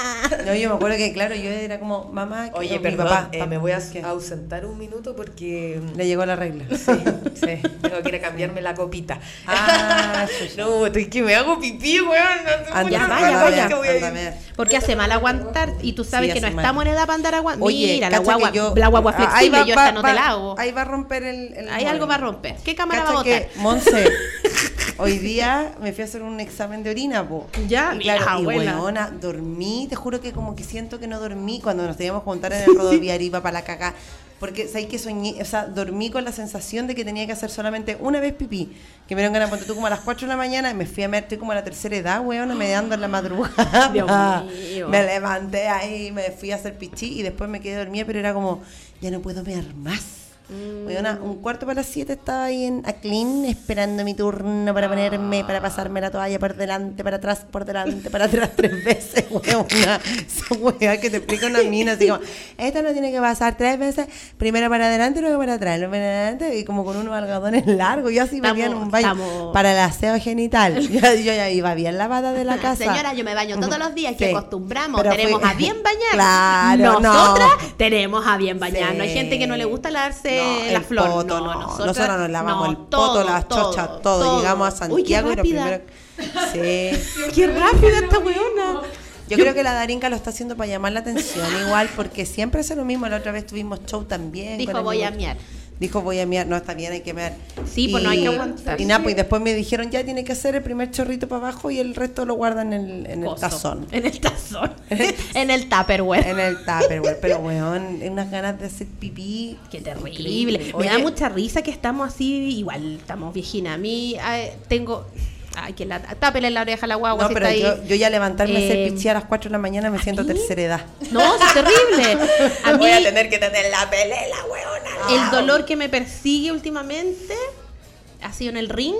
No, yo me acuerdo que, claro, yo era como, mamá, que Oye, perdón, papá, eh, papá, me voy a ¿qué? ausentar un minuto porque Le llegó la regla. sí, [LAUGHS] sí, tengo que ir a cambiarme la copita. Ah, [LAUGHS] no, estoy que me hago pipí, weón. No sé Anda, mucho anda, rato anda, que voy a ir. anda, anda. Porque hace mal aguantar y tú sabes Sí, que no estamos en edad para andar aguantando. Mira, la guagua, yo- la guagua ahí va- yo va- esta no te va- la hago. Ahí va a romper el... el Ahí algo va a romper. ¿Qué cámara va a botar? Monse, [LAUGHS] hoy día me fui a hacer un examen de orina, po. Ya, y claro, y buena. weona, dormí, te juro que como que siento que no dormí cuando nos teníamos que juntar en el rodoviario iba para la caca. Porque sabes que soñé, o sea, dormí con la sensación de que tenía que hacer solamente una vez pipí. Que me dieron ganas, ponte tú como a las 4 de la mañana, y me fui a meter, como a la tercera edad, weón, me dando en la madrugada. [GASPS] Dios mío. Me levanté ahí, me fui a hacer pichí y después me quedé dormida, pero era como, ya no puedo ver más. Mm. Un cuarto para las 7 estaba ahí en Aclin esperando mi turno para ponerme, para pasarme la toalla por delante, para atrás, por delante, para atrás [LAUGHS] tres veces, weona. Esa wea que te explica una mina así como, esta no tiene que pasar tres veces, primero para adelante, luego para atrás, luego para adelante, y como con unos algodones largos, yo así venía en un baño estamos- para el aseo genital. [LAUGHS] Yo, yo ya iba bien lavada de la [LAUGHS] casa. Señora, yo me baño todos los días, que acostumbramos. Pero tenemos a bien bañar. Claro, no. Nosotras tenemos a bien bañar. Sí. No hay gente que no le gusta lavarse No, la el flor. poto, no, no. nosotras, Nosotros nos lavamos el poto, las chochas, todo. Llegamos a Uy, qué Santiago y lo primero. [LAUGHS] Sí. Qué rápida esta weona. Yo creo que la Darinka lo está haciendo para llamar la atención igual, porque siempre hace lo mismo. La otra vez tuvimos show también. Dijo, con voy a miar. Dijo voy a miar, no está bien, hay que miar. Sí, pues no hay que aguantar. Y nada, pues y después me dijeron ya tiene que hacer el primer chorrito para abajo y el resto lo guardan en el, en el Coso. tazón. [LAUGHS] En el tazón. [LAUGHS] en el tupperware. En el tupperware. Pero weón, unas ganas de hacer pipí. Qué terrible. Me da mucha risa que estamos así, igual estamos viejinas. A mí eh, tengo. Ay, que la. Tápele la oreja a la guagua No, si pero está ahí. yo, yo ya levantarme a Eh, hacer pichí a las 4 de la mañana me siento tercera edad. No, es terrible. [LAUGHS] A mí, Voy a tener que tener la pelela, weona. El dolor que me persigue últimamente ha sido en el ring.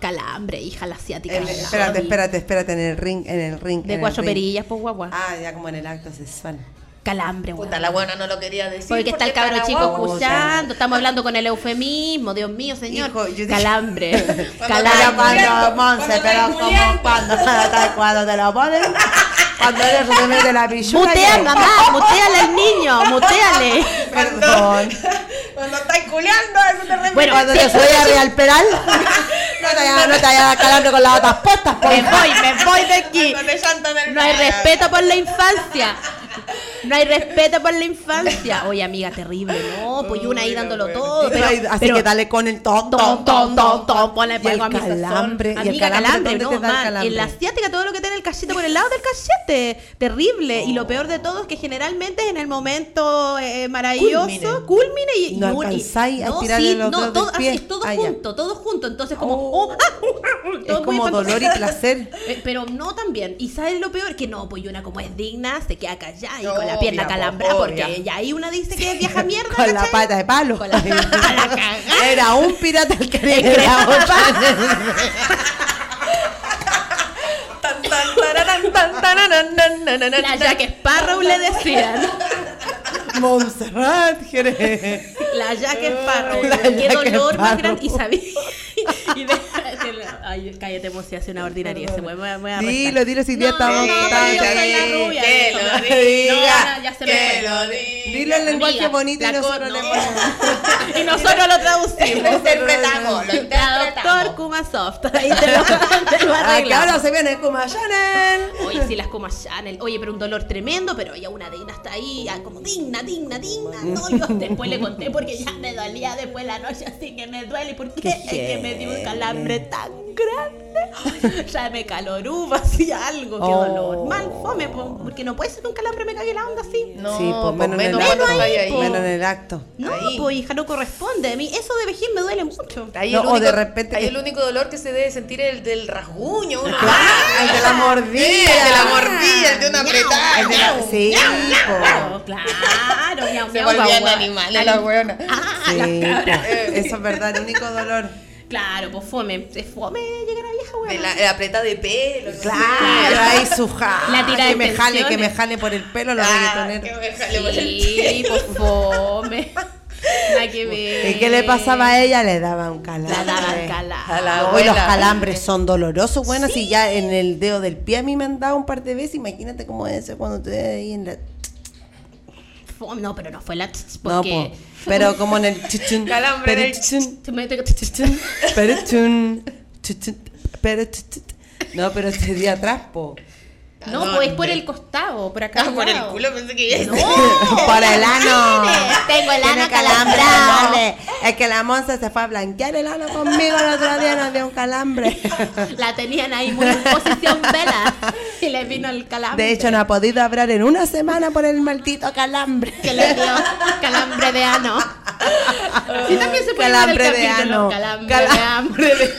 Calambre, hija, la asiática. El- espérate, espérate, espérate, en el ring, en el ring. De ring. perillas, pues guagua. Ah, ya como en el acto sexual. Calambre, Puta, la buena no lo quería decir. Porque está el cabro chico guagua. escuchando, estamos hablando con el eufemismo, Dios mío, señor. Hijo, yo Calambre. [LAUGHS] Pero Calambre. cuando, Monse, pero como cuando, cuando te lo ponen, cuando eres se mete la pichula. Mutea, mamá, muteale al niño, muteale. Perdón. [LAUGHS] Cuando estáis culeando, eso te refiere. Bueno, Cuando sí. te soy a Real Peral, [LAUGHS] no te vayas no te calando con las otras puestas, por Me voy, me voy de aquí. El No hay respeto por la infancia. No hay respeto por la infancia. Oye, amiga, terrible, ¿no? Pues yo una ahí dándolo todo. Pero, Así pero- que dale con el ton, Tom, tom, tom, tom, ponle Y el a mi calambre, y el Amiga, calambre, calambre, ¿dónde no, te da el man, calambre? En la asiática todo lo que tiene el cachete por el lado del cachete. Terrible. Y lo peor de todo es que generalmente es en el momento eh, maravilloso, culmine, y, Y no y- alcanzáis a no, tirarle sí, los no, dedos todo, del pie. así, es todo Ah, ya. junto, todo junto. Entonces como, oh, ah, [LAUGHS] Es todo muy como espantoso. dolor y placer. [LAUGHS] Eh, Pero no también. ¿Y sabes lo peor? Que no, pues una como es digna, se queda callada y con la No, pierna calambrada, po, porque ya ahí una dice que es vieja [LAUGHS] mierda. Con la ¿cachai? pata de palo. Con la, [LAUGHS] la. Era un pirata el que era [LAUGHS] La. Jack Sparrow le decían. Montserrat, Jerez. La Jack Sparrow. La Qué Jack dolor más Sparrow. grande. Y sabía. Y de, [LAUGHS] ay, cállate, mo, si hace una ordinaria. Se voy a Dilo, dilo si ya estamos. no. Que lo diga, ya se que lo diga. Dilo en lenguaje bonito y nosotros le no. ponemos. [LAUGHS] Y nosotros lo traducimos. Lo interpretamos, lo interpretamos. doctor Kuma Soft. [LAUGHS] Ah, ahora se viene como Chanel. Oye, sí, las Kuma Chanel. Oye, pero un dolor tremendo, pero ya una digna está ahí, ah, como digna, digna, digna. No, yo después le conté porque ya me dolía después la noche, así que me duele. ¿Por qué? Es que me dio un calambre tan grande. [LAUGHS] Ya me caloruba, así [LAUGHS] algo, qué Oh. dolor. Mal fome, po, porque no puede ser que un calambre me cague la onda así. No, Sí, pues menos, en el menos acto. ahí. Menos en el acto. No, pues hija, no corresponde. A mí eso de vejez me duele mucho. Ahí No, el o único, de repente ahí que- el único dolor que se debe sentir es el del rasguño. Uno, Ah, el de la mordida. Sí, el de la mordida, el de una apretada. El de la- Sí, po. Claro, miau, Se volvían animales la weona. Ah, Sí. Eso es verdad, el único dolor. Claro, pues fome. Es fome llegar a vieja, weón. La, la apretada de pelo. Claro, ahí su ja. La tira de que me jale, que me jale por el pelo los Ah, reggaetoneros. que me jale por el Sí, pues fome. Nada que ver. ¿Y qué le pasaba a ella? Le daba un calambre. La daban calada. A la No, y los calambres son dolorosos, bueno, si ya en el dedo del pie a mí me han dado un par de veces, imagínate cómo es cuando te ahí en la... Fome. No, pero no fue la tss, No, porque... po. pero como en el [LAUGHS] chichun, Calambre Te meto- chichun, perichun, chichun, perichun. No, pero este día atrás, po. No, pues por el costado, por acá. Ah, por el culo pensé que ya No, [LAUGHS] [LAUGHS] Por el ano. Tengo el ano calambrado. calambre. Es que la Monza se fue a blanquear el ano conmigo el otro día, nos dio un calambre. [LAUGHS] La tenían ahí muy en posición vela y le vino el calambre. De hecho, no ha podido hablar en una semana por el maldito calambre. que le dio calambre de ano. Sí, también se puede Calambre llamar el de capítulo, ano. Calambre Cala- de hambre.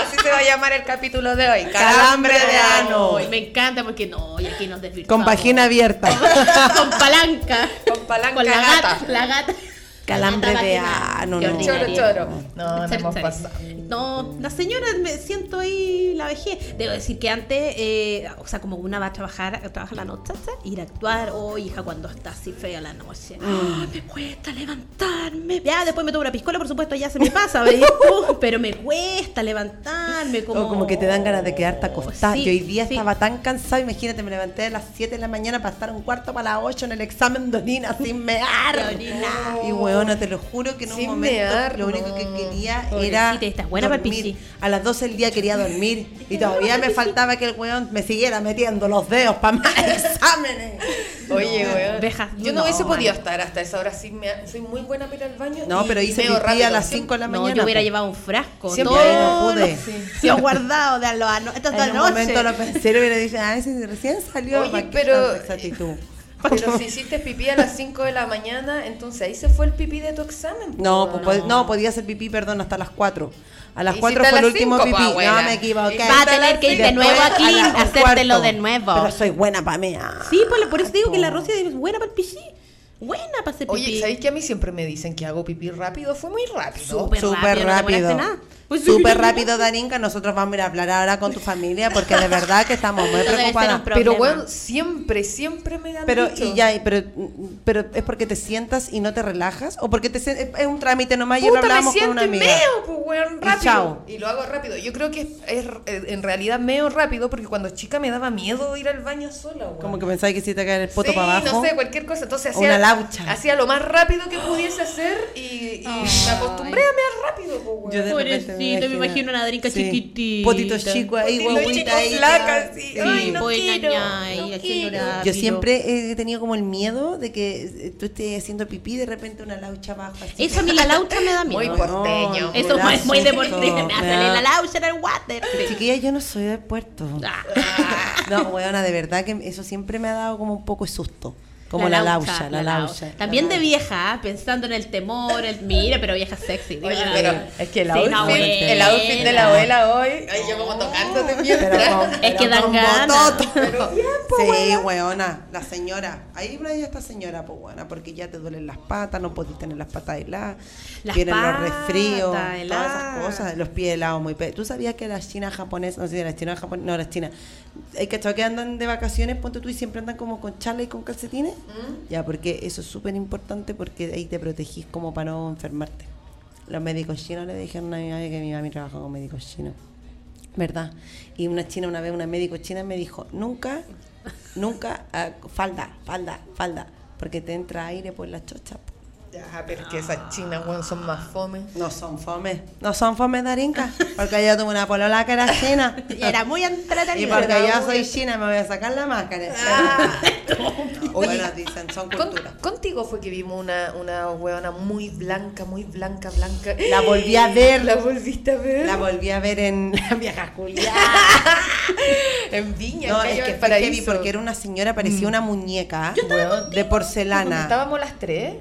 Así se va a llamar el capítulo de hoy. Calambre de ano. Me encanta porque no, y aquí nos desvirtuamos. Con vagina abierta. [LAUGHS] Con palanca. Con palanca Con la gata. gata. La gata. Calambre de Qué no. ordinaria. Choro, choro. No, no hemos pasado. No, la señora me siento ahí la vejez. Debo decir que antes, eh, o sea, como una va a trabajar, trabaja la noche, ¿sabes? ir a actuar, oh hija, cuando está así fea la noche. Mm. Ah, me cuesta levantarme. Ya, después me tomo una piscola, por supuesto, ya se me [LAUGHS] pasa. [LAUGHS] Pero me cuesta levantarme. Como, O como que te dan ganas de quedarte acostada. Sí, Yo hoy día sí. estaba tan cansada, imagínate, me levanté a las 7 de la mañana para estar un cuarto para las 8 en el examen de orina sin mear. [LAUGHS] Y weona, te lo juro que en un Sin momento mear, lo único no. que quería Pobrecita, era estás buena para dormir. pichí. A las 12 del día quería dormir y todavía me faltaba que el weón me siguiera metiendo los dedos para más [LAUGHS] exámenes. Oye, weón. Deja- Yo no, no, hubiese podido estar hasta esa hora sin mear. Soy muy buena para ir al baño. No, y- pero hice pipí rápido. a las Siempre- 5 de la No, mañana. yo hubiera llevado un frasco. Siempre ahí no todo pude. lo- Sí, he guardado de lo ano- esta es [LAUGHS] En un noche. momento lo pensé y hubiera dicho, ay, si recién salió. Oye, ¿para pero- tanta exactitud? Pero si hiciste pipí a las 5 de la mañana, entonces ahí se fue el pipí de tu examen. No, po, pues, pod- no, podía hacer pipí, perdón, hasta las 4. A las Hiciste 4 a fue el último cinco, pipí. pa, abuela. No, me equivoqué. Va a tener que ir de nuevo a aquí a hacértelo de nuevo. Pero soy buena para mí. ah. Sí, pues por eso digo que la Rosy es buena para el pichí. Buena para hacer pipí. Oye, ¿sabéis que a mí siempre me dicen que hago pipí rápido? Fue muy rápido. Súper Súper rápido, no rápido. Pues. Súper rápido, Darinka. Nosotros vamos a ir a hablar ahora con tu familia porque de verdad que estamos muy preocupadas. Pero bueno, siempre, siempre me han Pero, dicho. y ya, pero, pero es porque te sientas y no te relajas o porque te es- un trámite nomás y lo me hablamos con una y amiga. meo, pues, weón, Y rápido. chao. Y lo hago rápido. Yo creo que es, es- es- en realidad meo rápido porque cuando chica me daba miedo ir al baño sola, weón. Como que pensáis que si te cae el poto sí, para abajo. no sé, cualquier cosa. Entonces hacía, una laucha. hacía lo más rápido que pudiese hacer y, y me acostumbré a mear rápido, pues, weón. Yo de repente Pobrecito, me imagino una drinka Sí. chiquitita. Potitos chicos ahí, guaguita ahí. flacas, que- sí. Ay, no quiero, ñaña, no quiero. Yo siempre he tenido como el miedo de que eh, tú estés haciendo pipí y de repente una laucha abajo. Así. Eso a mí la laucha me da miedo. Muy porteño. Eso es muy deportivo. susto, Me hace la laucha en el water. Chiquilla, yo no soy de puerto. Ah. No, weona, de verdad que eso siempre me ha dado como un poco de susto. Como la, laucha, la laucha. También de vieja, ¿ah? pensando en el temor, el mire, pero vieja sexy. Oye, pero es que el Sí, outfit, el outfit de la abuela. hoy, ay, yo como tocándote mientras. Con- Es que dan ganas. [LAUGHS] Sí, weona, la señora. Ahí por ahí está señora, pues buena, porque ya te duelen las patas, no podés tener las patas heladas, Las vienen los resfríos, todas esas cosas, los pies helados muy pe- ¿Tú sabías que las chinas japonesas, no sé si las chinas japonesas, no, las chinas, hay que que andan de vacaciones, ponte tú y siempre andan como con chala y con calcetines? Ya, porque eso es súper importante porque ahí te protegís como para no enfermarte. Los médicos chinos le dijeron a mi mamá que mi mami trabaja con médicos chinos. ¿Verdad? Y una china, una vez, una médico china me dijo, nunca, nunca, ah, falda, falda, falda, porque te entra aire por la chocha. Po". Ya, pero es que esas chinas, weón, son más fome. No son fome, no son fome darinka, porque yo tuve una polola que era china. [LAUGHS] Y era muy entretenida. Y porque yo soy china me voy a sacar la máscara. [LAUGHS] bueno, dicen, son Con- culturas. contigo fue que vimos una, una weona muy blanca, muy blanca, blanca. La volví a ver. La volviste a ver. La volví a ver en [LAUGHS] la vieja Julia. en Viña, No, es que fue heavy porque era una señora, parecía una muñeca weón, de porcelana. estábamos las tres.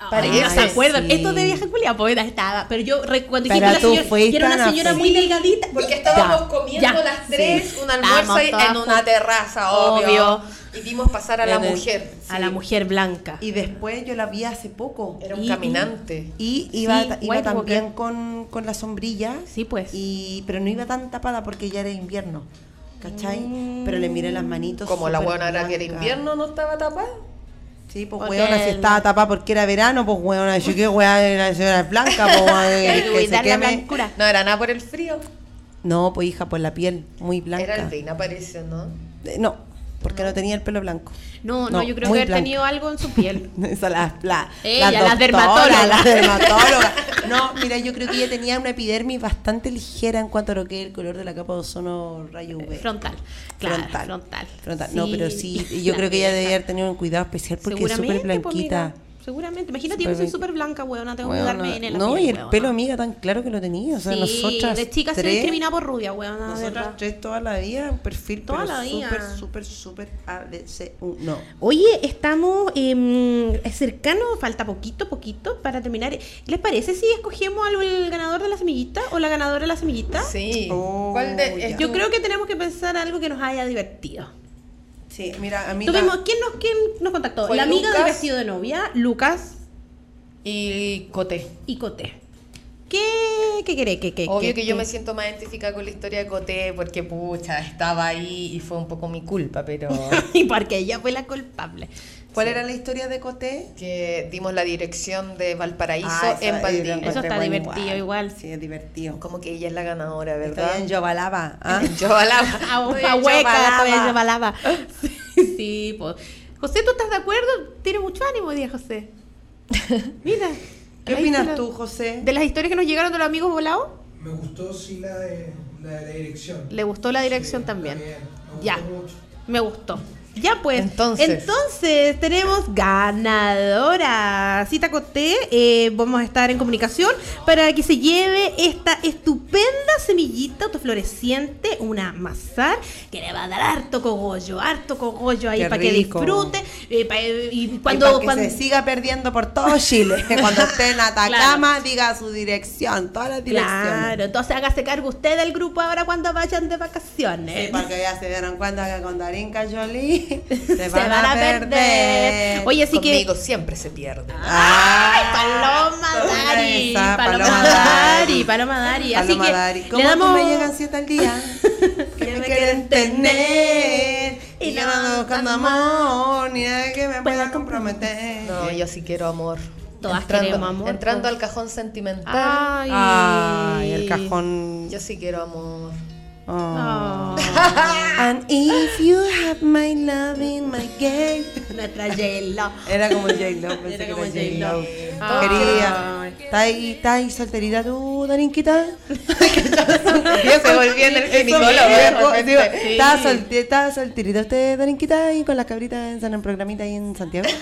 Ay, Parece, no se acuerdan. sí. Esto de vieja Julia, pues estaba. Pero yo cuando dijiste la señora, que era a una la señora muy delgadita. Porque estábamos Ya, comiendo ya, las tres sí. un almuerzo Estábamos en una terraza, obvio. Obvio. Y vimos pasar a la En el- mujer. A la mujer blanca. Y después yo la vi hace poco. Era un Y- caminante. Y iba, Sí, iba también con, con la sombrilla. Sí, pues. Y, pero no iba tan tapada porque ya era invierno. ¿Cachai? Pero le miré las manitos. Como la buena era que era invierno, no estaba tapada. Sí, pues Porque weona, si estaba tapada porque era verano, pues weona, yo qué weona, la señora blanca, pues weona, [LAUGHS] que la. No era nada por el frío. No, pues hija, por la piel, muy blanca. Era el reina, parece, ¿no? Eh, No, porque no tenía el pelo blanco. No, no, No, yo creo que haber blanca. tenido algo en su piel. [LAUGHS] Esa la, la, Ella, la doctora, dermatóloga. La dermatóloga. No, mira, yo creo que ella tenía una epidermis bastante ligera en cuanto a lo que es el color de la capa de ozono rayo UV. Frontal. Claro, Frontal. frontal. Frontal. No, pero sí, yo creo que ella debe haber tenido un cuidado especial porque es súper pues, blanquita. Seguramente. Imagínate, yo que soy Súper blanca, weona, tengo que cuidarme en el No, y el weona. pelo, amiga, tan claro que lo tenía. O sea, sí, nosotras. de chica se tres, discriminaba por rubia, weona, de Nosotras verdad. tres toda la vida, un perfil Toda pero la vida. súper, súper, súper ABC1. Oye, estamos eh, cercanos, falta poquito, poquito para terminar. ¿Les parece si escogemos al el ganador de la semillita o la ganadora de la semillita? Sí. Oh, ¿Cuál de- Yo creo que tenemos que pensar algo que nos haya divertido. Sí, mira, a mí. Tuvimos, ¿quién, nos, ¿Quién nos contactó? La amiga del Lucas. vestido de novia, Lucas Y Coté. y Coté. ¿Qué, qué querés? ¿Qué, qué, Obvio qué- que yo me siento más identificada con la historia de Coté porque, pucha, estaba ahí y fue un poco mi culpa, pero... [LAUGHS] y porque ella fue la culpable. ¿Cuál Sí. era la historia de Coté? que dimos la dirección de Valparaíso Ah, en Valdivia. Eso está bueno divertido igual. Sí, es divertido. Como que ella es la ganadora, Estoy ¿verdad? en Yobalaba. ¿ah? [LAUGHS] Yo alaba. [LAUGHS] A Estoy a en hueca, Yobalaba. [LAUGHS] Sí, sí, pues. José, ¿tú estás de acuerdo? Tiene mucho ánimo hoy día, José. Mira. ¿Qué opinas la- tú, José? De las historias que nos llegaron de los amigos volados, Me gustó sí la de la, de la dirección. le gustó la dirección también. Bien, me Ya. gustó mucho. Me gustó. Ya pues, Entonces. entonces tenemos ganadora. Cita Coté, eh, vamos a estar en comunicación para que se lleve esta estupenda semillita autofloreciente, una mazar, que le va a dar harto cogollo, harto cogollo ahí Qué para que disfrute. eh, pa- y Y cuando, para que cuando- se siga perdiendo por todo Chile. [LAUGHS] Cuando esté en Atacama, diga su dirección, todas las direcciones. Claro, entonces hágase cargo usted del grupo ahora cuando vayan de vacaciones. Sí, porque ya se dieron cuenta que con Darinka Jolie [LAUGHS] se, van a perder. Oye, así que- Conmigo siempre se pierde. ¡Ay, Paloma Una Dari! esa, Paloma Paloma Dari, Dari. Paloma Dari. Así Paloma que Dari. le ¿Cómo damos... tú me llegan siete al día? [LAUGHS] que me quieren tener. Y yo no ando buscando amor, ni nada que me pueda comprometer. No, yo sí quiero amor. Todas queremos amor, Entrando pues. al cajón sentimental. Ay. Ay, el cajón. Yo sí quiero amor. Oh. And if you have my love in my game. Nuestra J-Lo. Era como J-Lo, pensé Era que como era J-Lo. Quería. ¿Está ahí, está ahí solterita tú, Darinquita? [LAUGHS] Se volvió en el ginecólogo. ¿Está solterita, está solterita usted, Darinquita, ahí con las cabritas en San programita ahí en Santiago? [LAUGHS]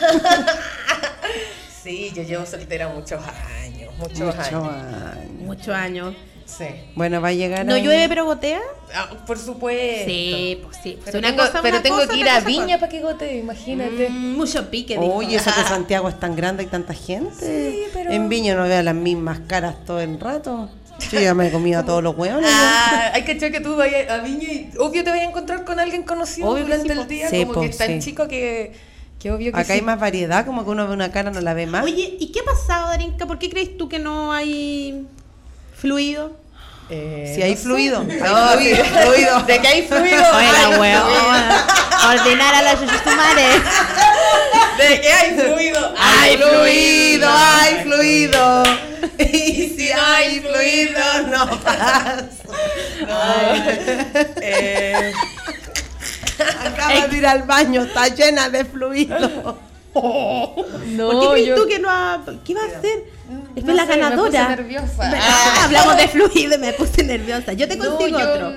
Sí, yo llevo soltera muchos años. Muchos Muchos años. años. Muchos años. Sí. Bueno, va a llegar. ¿No ahí. llueve pero gotea? Ah, por supuesto. Sí, pues sí. Pero, una tengo, cosa, pero una tengo cosa, que ir a Viña cosa. para que gote, imagínate. Mm, mucho pique, dijo. Oye, eso que [LAUGHS] Santiago es tan grande y tanta gente. Sí, pero- En Viña no veo las mismas caras todo el rato. Yo ya me he comido a todos los hueones. [LAUGHS] Ah, hay que echar que tú vayas a Viña y obvio te vayas a encontrar con alguien conocido Obvio durante sí, el día, Sí, como po, que es tan sí. chico que, que obvio que Acá sí. hay más variedad, como que uno ve una cara no la ve más. Oye, ¿y qué ha pasado, Darinka? ¿Por qué crees tú que no hay fluido? Eh, si hay no sé. fluido, [LAUGHS] hay No, fluido, sí. fluido. [LAUGHS] De que hay fluido. Oye, la fluido. huevona. Ordenar a las chuchumares. [LAUGHS] De que hay fluido. Hay fluido, hay fluido. Y si hay fluido, no pasa. Eh, Acaba de ir al baño, está llena de fluido. no, ¿Por qué yo- tú que no ha... ¿Qué va a hacer? Es no la sé, me ganadora. puse nerviosa. Ah, hablamos de fluido y me puse nerviosa. Yo te No, consigo yo, otro.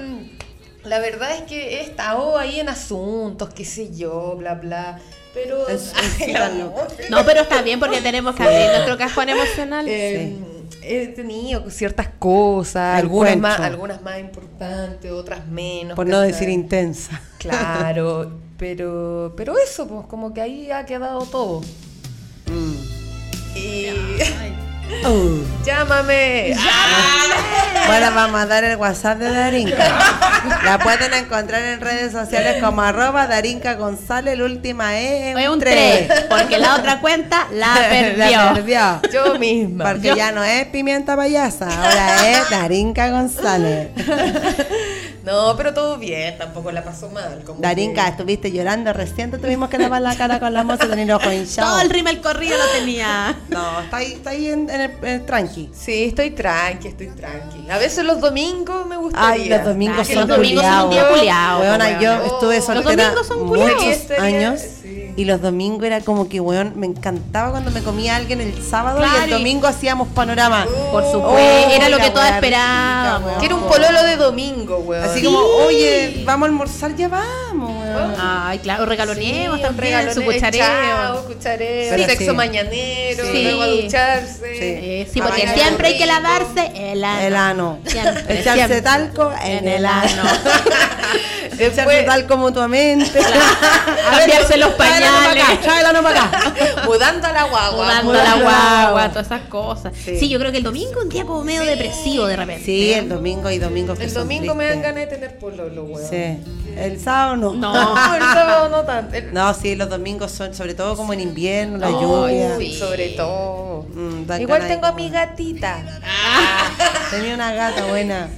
La verdad es que he estado ahí en asuntos, qué sé yo, bla, bla. Pero. Es- es [LAUGHS] Ay, tan amor. No, pero está bien porque tenemos que abrir nuestro cajón [LAUGHS] emocional. Eh, He tenido ciertas cosas, algunas más, algunas más importantes, otras menos. Por no decir intensa. Claro, pero, pero eso, pues como que ahí ha quedado todo. Mm. Y. Oh. ¡Llámame! Bueno, vamos a dar el WhatsApp de Darinka. La pueden encontrar en redes sociales como arroba Darinka González, la última E Es un 3. 3, porque la otra cuenta la [LAUGHS] perdió. La perdió. Yo misma. Porque ya no es pimienta payasa, ahora es Darinka González. [LAUGHS] No, pero todo bien, tampoco la pasó mal. Como Darinka, que- estuviste llorando, recién te tuvimos que lavar la cara con la moza de ojo Todo hinchado. el rímel corrido lo tenía. No, está ahí, está ahí en, en el, en el tranqui. Sí, estoy tranqui, estoy tranqui. A veces los domingos me gustaría. Ay, los domingos Ah, son los domingos son un día culiao, Weona, yo estuve Los soltera domingos son culiados. muchos Estaría- años sí. Y los domingos era como que, weón, me encantaba cuando me comía alguien el sábado y el domingo hacíamos panorama. Por supuesto, Oh, era lo que todas esperábamos. Que era un pololo de domingo, weón. Así Sí. como, oye, vamos a almorzar, ya vamos, weón. Ay, claro, regaloneemos Sí, también, regaloneo, su cuchareo. chao, cuchareo, Pero sexo sí. mañanero, Sí. luego a ducharse. Eh, sí, A porque siempre hay que lavarse el ano. El ano. Siempre, Echarse talco en, el ano. [LAUGHS] Echarse Después- talco mutuamente. [LAUGHS] [LAUGHS] Cambiarse los pañales. acá, [LAUGHS] trae el ano pa' acá. Mudando a la guagua. Mudando Mudando la la guagua, todas esas cosas. Sí. Sí. yo creo que el domingo es un día como medio depresivo de repente. Sí, el domingo y domingo El domingo me dan ganas de tener pololo, weón. Sí. El sábado no. No. el sábado no tanto. El- No, sí, los domingos son, sobre todo como en invierno, la lluvia. sí, sobre todo. Mm, Igual tengo a mi gatita. Tenía una gata buena.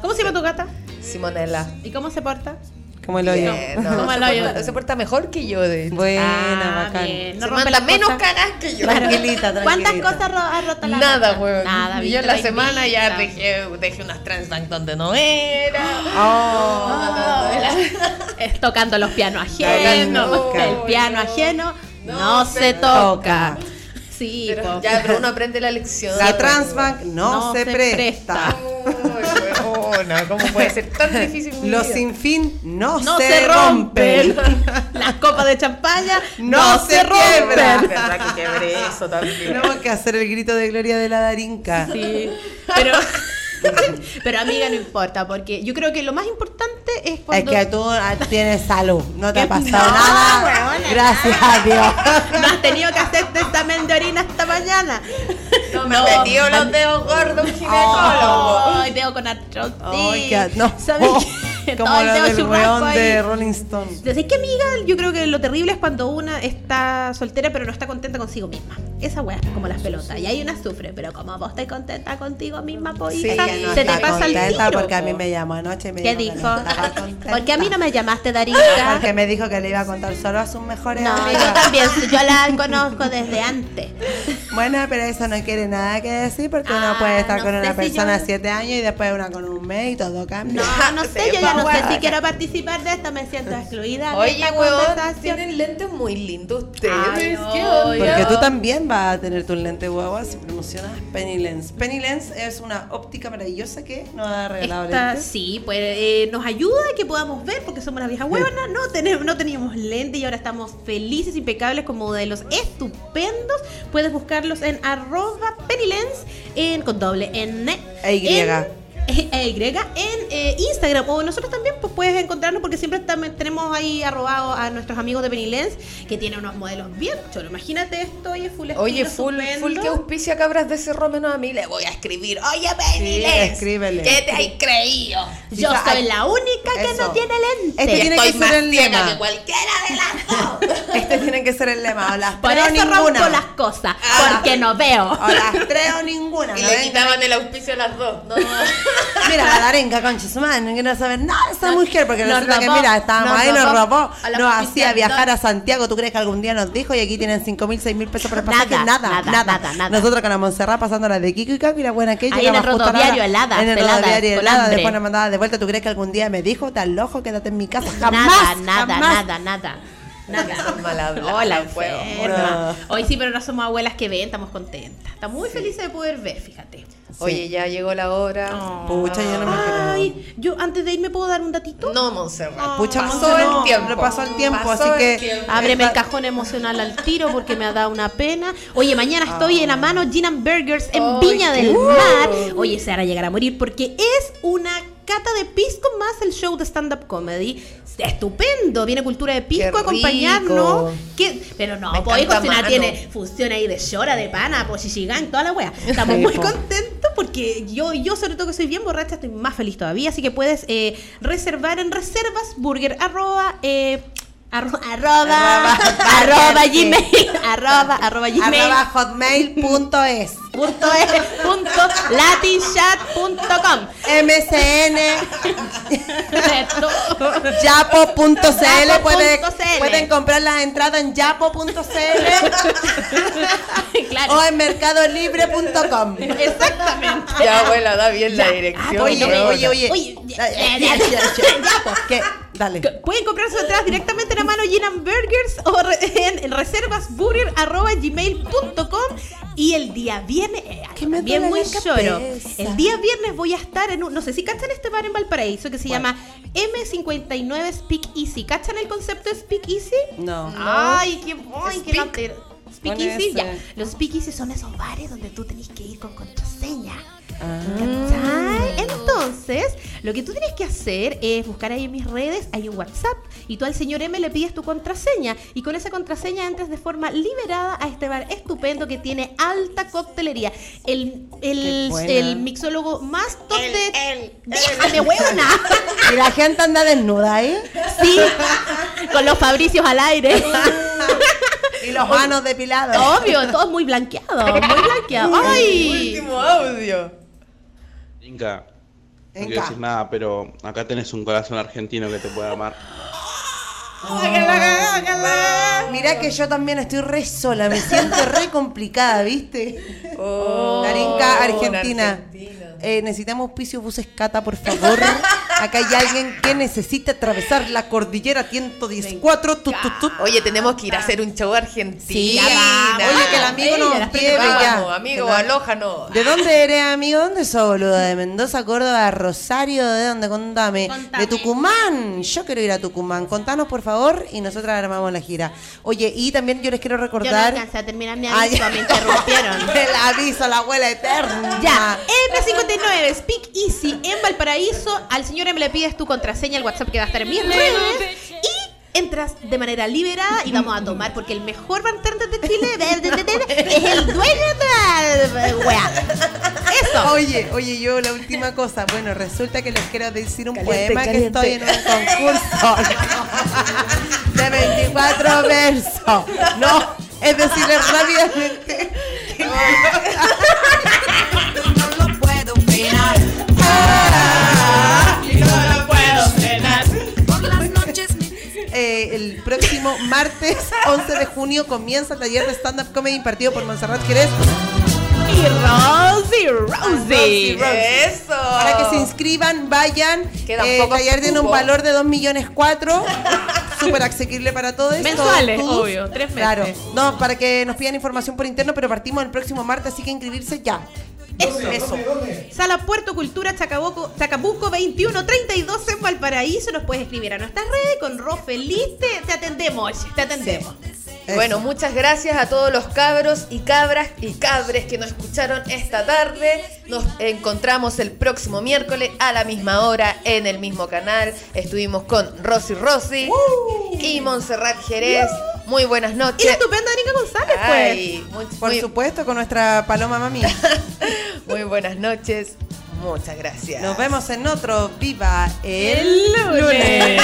¿Cómo se llama tu gata? Simonela. ¿Y cómo se porta? Como el hoyo. Bien, no, Como se, hoyo. porta, se porta mejor que yo, de hecho. Buena, Ah, bacán. bien. No se rompe manda las menos cagas que yo. Tranquilita, tranquilita. ¿Cuántas cosas ro- ha roto la Nada, weón. Nada, yo en la semana ya dejé, dejé unas transbank donde no era. Oh. [LAUGHS] Es tocando los pianos ajenos. El piano ajeno no, se toca. Sí, Pero, po. ya, pero uno aprende la lección. La Transbank no, No se, se presta. Ay, weona, ¿Cómo [LAUGHS] puede ser tan difícil mi Los vida? sin fin no, no se, se rompen. rompen. [LAUGHS] Las copas de champaña No no, se se rompen. verdad que quebré eso también. Tenemos que hacer el grito de gloria de la Darinka. Sí, pero, [LAUGHS] pero amiga, no importa, porque yo creo que lo más importante es Es cuando que tú ah, tienes salud, no te ha pasado no, nada. weona, Gracias a Dios. no has tenido que hacer testamen de orina esta mañana. No, me metió los dedos gordos un ginecólogo. Ay, dedo con artrosis. Ay, no. ¿Sabes qué? Como Todo el lo del churrasco weón de Rolling Stone. Entonces, que amiga, yo creo que lo terrible es cuando una está soltera pero no está contenta consigo misma. Esa weá es como las pelotas. Y ahí una sufre, pero como vos estás contenta contigo misma, pues Sí, no se te pasa el tiro. porque a mí me llamó anoche y me ¿Qué dijo. que dijo? no. Porque a mí no me llamaste, Darita. Porque me dijo que le iba a contar solo a sus mejores No, yo también, yo la conozco desde antes. Bueno, pero eso no quiere nada que decir porque uno Ah, puede estar no con una si persona yo- siete años y después una con un mes y todo cambia. No, no sé, yo ya no sé si quiero participar de esto, me siento excluida. Oye, conversación. tienen lentes muy lindos ustedes. Ay. Porque tú también vas a tener tus lentes guaguas si promocionas Penny Lens. Penny Lens es una óptica maravillosa que nos ha regalado Esta, lentes. sí, pues eh, nos ayuda a que podamos ver, porque somos las viejas huevonas, no, tenemos, no teníamos lente y ahora estamos felices, impecables, con modelos estupendos. Puedes buscarlos en arroba penilens, en, con doble N. Y. en- [LAUGHS] Y en eh, Instagram o nosotros también pues puedes encontrarnos porque siempre también tenemos ahí arrobado a nuestros amigos de Penilens que tienen unos modelos bien cholos. Imagínate esto, oye, full Oye, full, full que auspicia cabras de cerro menos a mí. Le voy a escribir. Oye, Sí, Benilés. escríbele. ¿Qué te has creído? Yo Sí, soy la única que eso. no tiene lente. Este tiene que ser más el lema. que cualquiera de las dos. [LAUGHS] Este tiene que ser el lema. O las Por tres o eso ninguna. rompo las cosas, Ah. porque no veo. O las tres o ninguna. Y ¿no le ven? quitaban el auspicio a las dos. No, [LAUGHS] Mira, la darenga, concha su madre, no saber nada de esa mujer, porque nos resulta que, robó, mira, estábamos nos ahí, nos robó la nos hacía viajar a Santiago. ¿Tú crees que algún día nos dijo? Y aquí tienen 5 mil, 6 mil pesos por el pasaje. Nada, Nada, nada, nada, nada, nada. Nosotros con la Montserrat pasándola de Kiko y y la buena que Ahí en el rodoviario, heladas, En el rodoviario, con helada, después nos mandaba de vuelta. ¿Tú crees que algún día me dijo, tan loco, quédate en mi casa? Jamás, nada, nada, jamás. nada, nada. Nada. Mal Hola, enferma. Hoy sí, pero no somos abuelas que ven, estamos contentas. Estamos muy felices de poder ver, fíjate. Oye, ya llegó la hora. Pucha, yo no me quiero. Ay, yo antes de irme puedo dar un datito. No, Montserrat. Pucha, pasó Monse, el tiempo. pasó el tiempo, Pasó así el que- tiempo. Ábreme el cajón emocional al tiro porque me ha dado una pena. Oye, mañana estoy en la mano Ginan Burgers en Viña del cool. Mar. Oye, se a llegar a morir porque es una cata de pisco más el show de stand-up comedy. Estupendo, viene cultura de pisco a acompañarnos. Pero no, pues cocina tiene función ahí de llora, de pana, pues toda la wea. Estamos muy contentos porque yo, yo sobre todo que soy bien borracha, estoy más feliz todavía. Así que puedes eh, reservar en reservas burger arroba eh, arro- arroba arroba [LAUGHS] gmail arroba arroba gmail Arroba hotmail.es [LAUGHS] punto es punto latinchat.com MCN. Yapo.cl puede- Yapo.cl. pueden comprar las entradas en yapo.cl claro o en mercadolibre.com. exactamente Ya, abuela, da bien la dirección. Oye, weona. oye, oye. Oye, Ya, Dale. Pueden comprar sus entradas directamente en la mano Gin and Burgers o re- en, reservasburger.gmail.com y el día viernes, eh, bien muy cabeza. El día viernes voy a estar en un, no sé si cachan este bar en Valparaíso que se llama M59 Speak Easy. ¿Cachan el concepto de Speak Easy? No. Ay, qué, ay, qué Speak. latero. Speak Con Easy, ese. ya. Los Speak Easy son esos bares donde tú tenés que ir con contraseña. Ah. Entonces, lo que tú tienes que hacer es buscar ahí en mis redes, hay un WhatsApp, y tú al señor M le pides tu contraseña, y con esa contraseña entras de forma liberada a este bar estupendo que tiene alta coctelería. El, el, el mixólogo más top de... ¡Déjame, huevona! Y la gente anda desnuda, ¿eh? Sí, con los Fabricios al aire. Y los manos depilados. Obvio, todo muy blanqueado, muy blanqueado. ¡Ay! Último audio. Inca, no quiero decir nada, pero acá tenés un corazón argentino que te puede amar. Mira que yo también estoy re sola, me siento re [LAUGHS] complicada, ¿viste? Darinka, Argentina. Eh, necesitamos auspicio buses Cata, por favor. [LAUGHS] Acá hay alguien que necesita atravesar la cordillera 114. Tut, tut, tut. Oye, tenemos que ir a hacer un show argentino. Sí, oye, que el amigo nos lleve ya. Amigo, la- alójanos. ¿De dónde eres, amigo? ¿Dónde sos, boludo? ¿De Mendoza, Córdoba, Rosario? ¿De dónde? Contame. De Tucumán. Yo quiero ir a Tucumán. Contanos, por favor, y nosotros armamos la gira. Oye, y también yo les quiero Yo no recordar... alcancé a terminar mi aviso, ya. me [LAUGHS] interrumpieron. El aviso, la abuela eterna. Ya, M59, Speak Easy en Valparaíso. Al señor M le pides tu contraseña, el WhatsApp que va a estar en mis redes. Y entras de manera liberada y vamos a tomar porque el mejor bartender de Chile es el dueño de la wea. Eso. Oye, oye, yo la última cosa. Bueno, resulta que les quiero decir un Caliente, poema caliente. que estoy en un concurso de 24 versos. No, es decirles rápidamente. que- Eh, el próximo martes [LAUGHS] 11 de junio comienza el taller de stand-up comedy impartido por Monserrat Jerez. Y Rosy, Rosy. Eso. Para que se inscriban, vayan. Quedan Eh, el taller tiene un valor de 2 millones 4. Súper asequible para todo esto. Mensuales, Todos. obvio, tres meses. Claro. No, para que nos pidan información por interno, pero partimos el próximo martes, así que inscribirse ya. Eso. Eso. Sala Puerto Cultura Chacabuco, Chacabuco 2132 en Valparaíso. Nos puedes escribir a nuestras redes con Ro Feliz. Te, te atendemos, te atendemos. Bueno, muchas gracias a todos los cabros y cabras y cabres que nos escucharon esta tarde. Nos encontramos el próximo miércoles a la misma hora en el mismo canal. Estuvimos con Rosy Rosy y Montserrat Jerez. Muy buenas Y la noches. estupenda Erika González, pues. Muy, Por muy- supuesto, con nuestra paloma mami. [LAUGHS] muy buenas noches. Muchas gracias. Nos vemos en otro Viva el, lunes. lunes.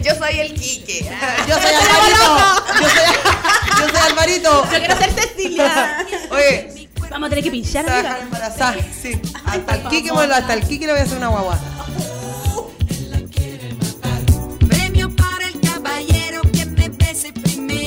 [LAUGHS] yo soy el Quique. Yo soy [LAUGHS] Alvarito. Yo soy, yo soy Alvarito. Yo quiero ser Cecilia. [LAUGHS] Oye. Vamos a tener que pinchar a. Sí. Hasta el Quique, bueno, hasta el Quique le voy a hacer una guagua. Premio para el caballero que me bese primero.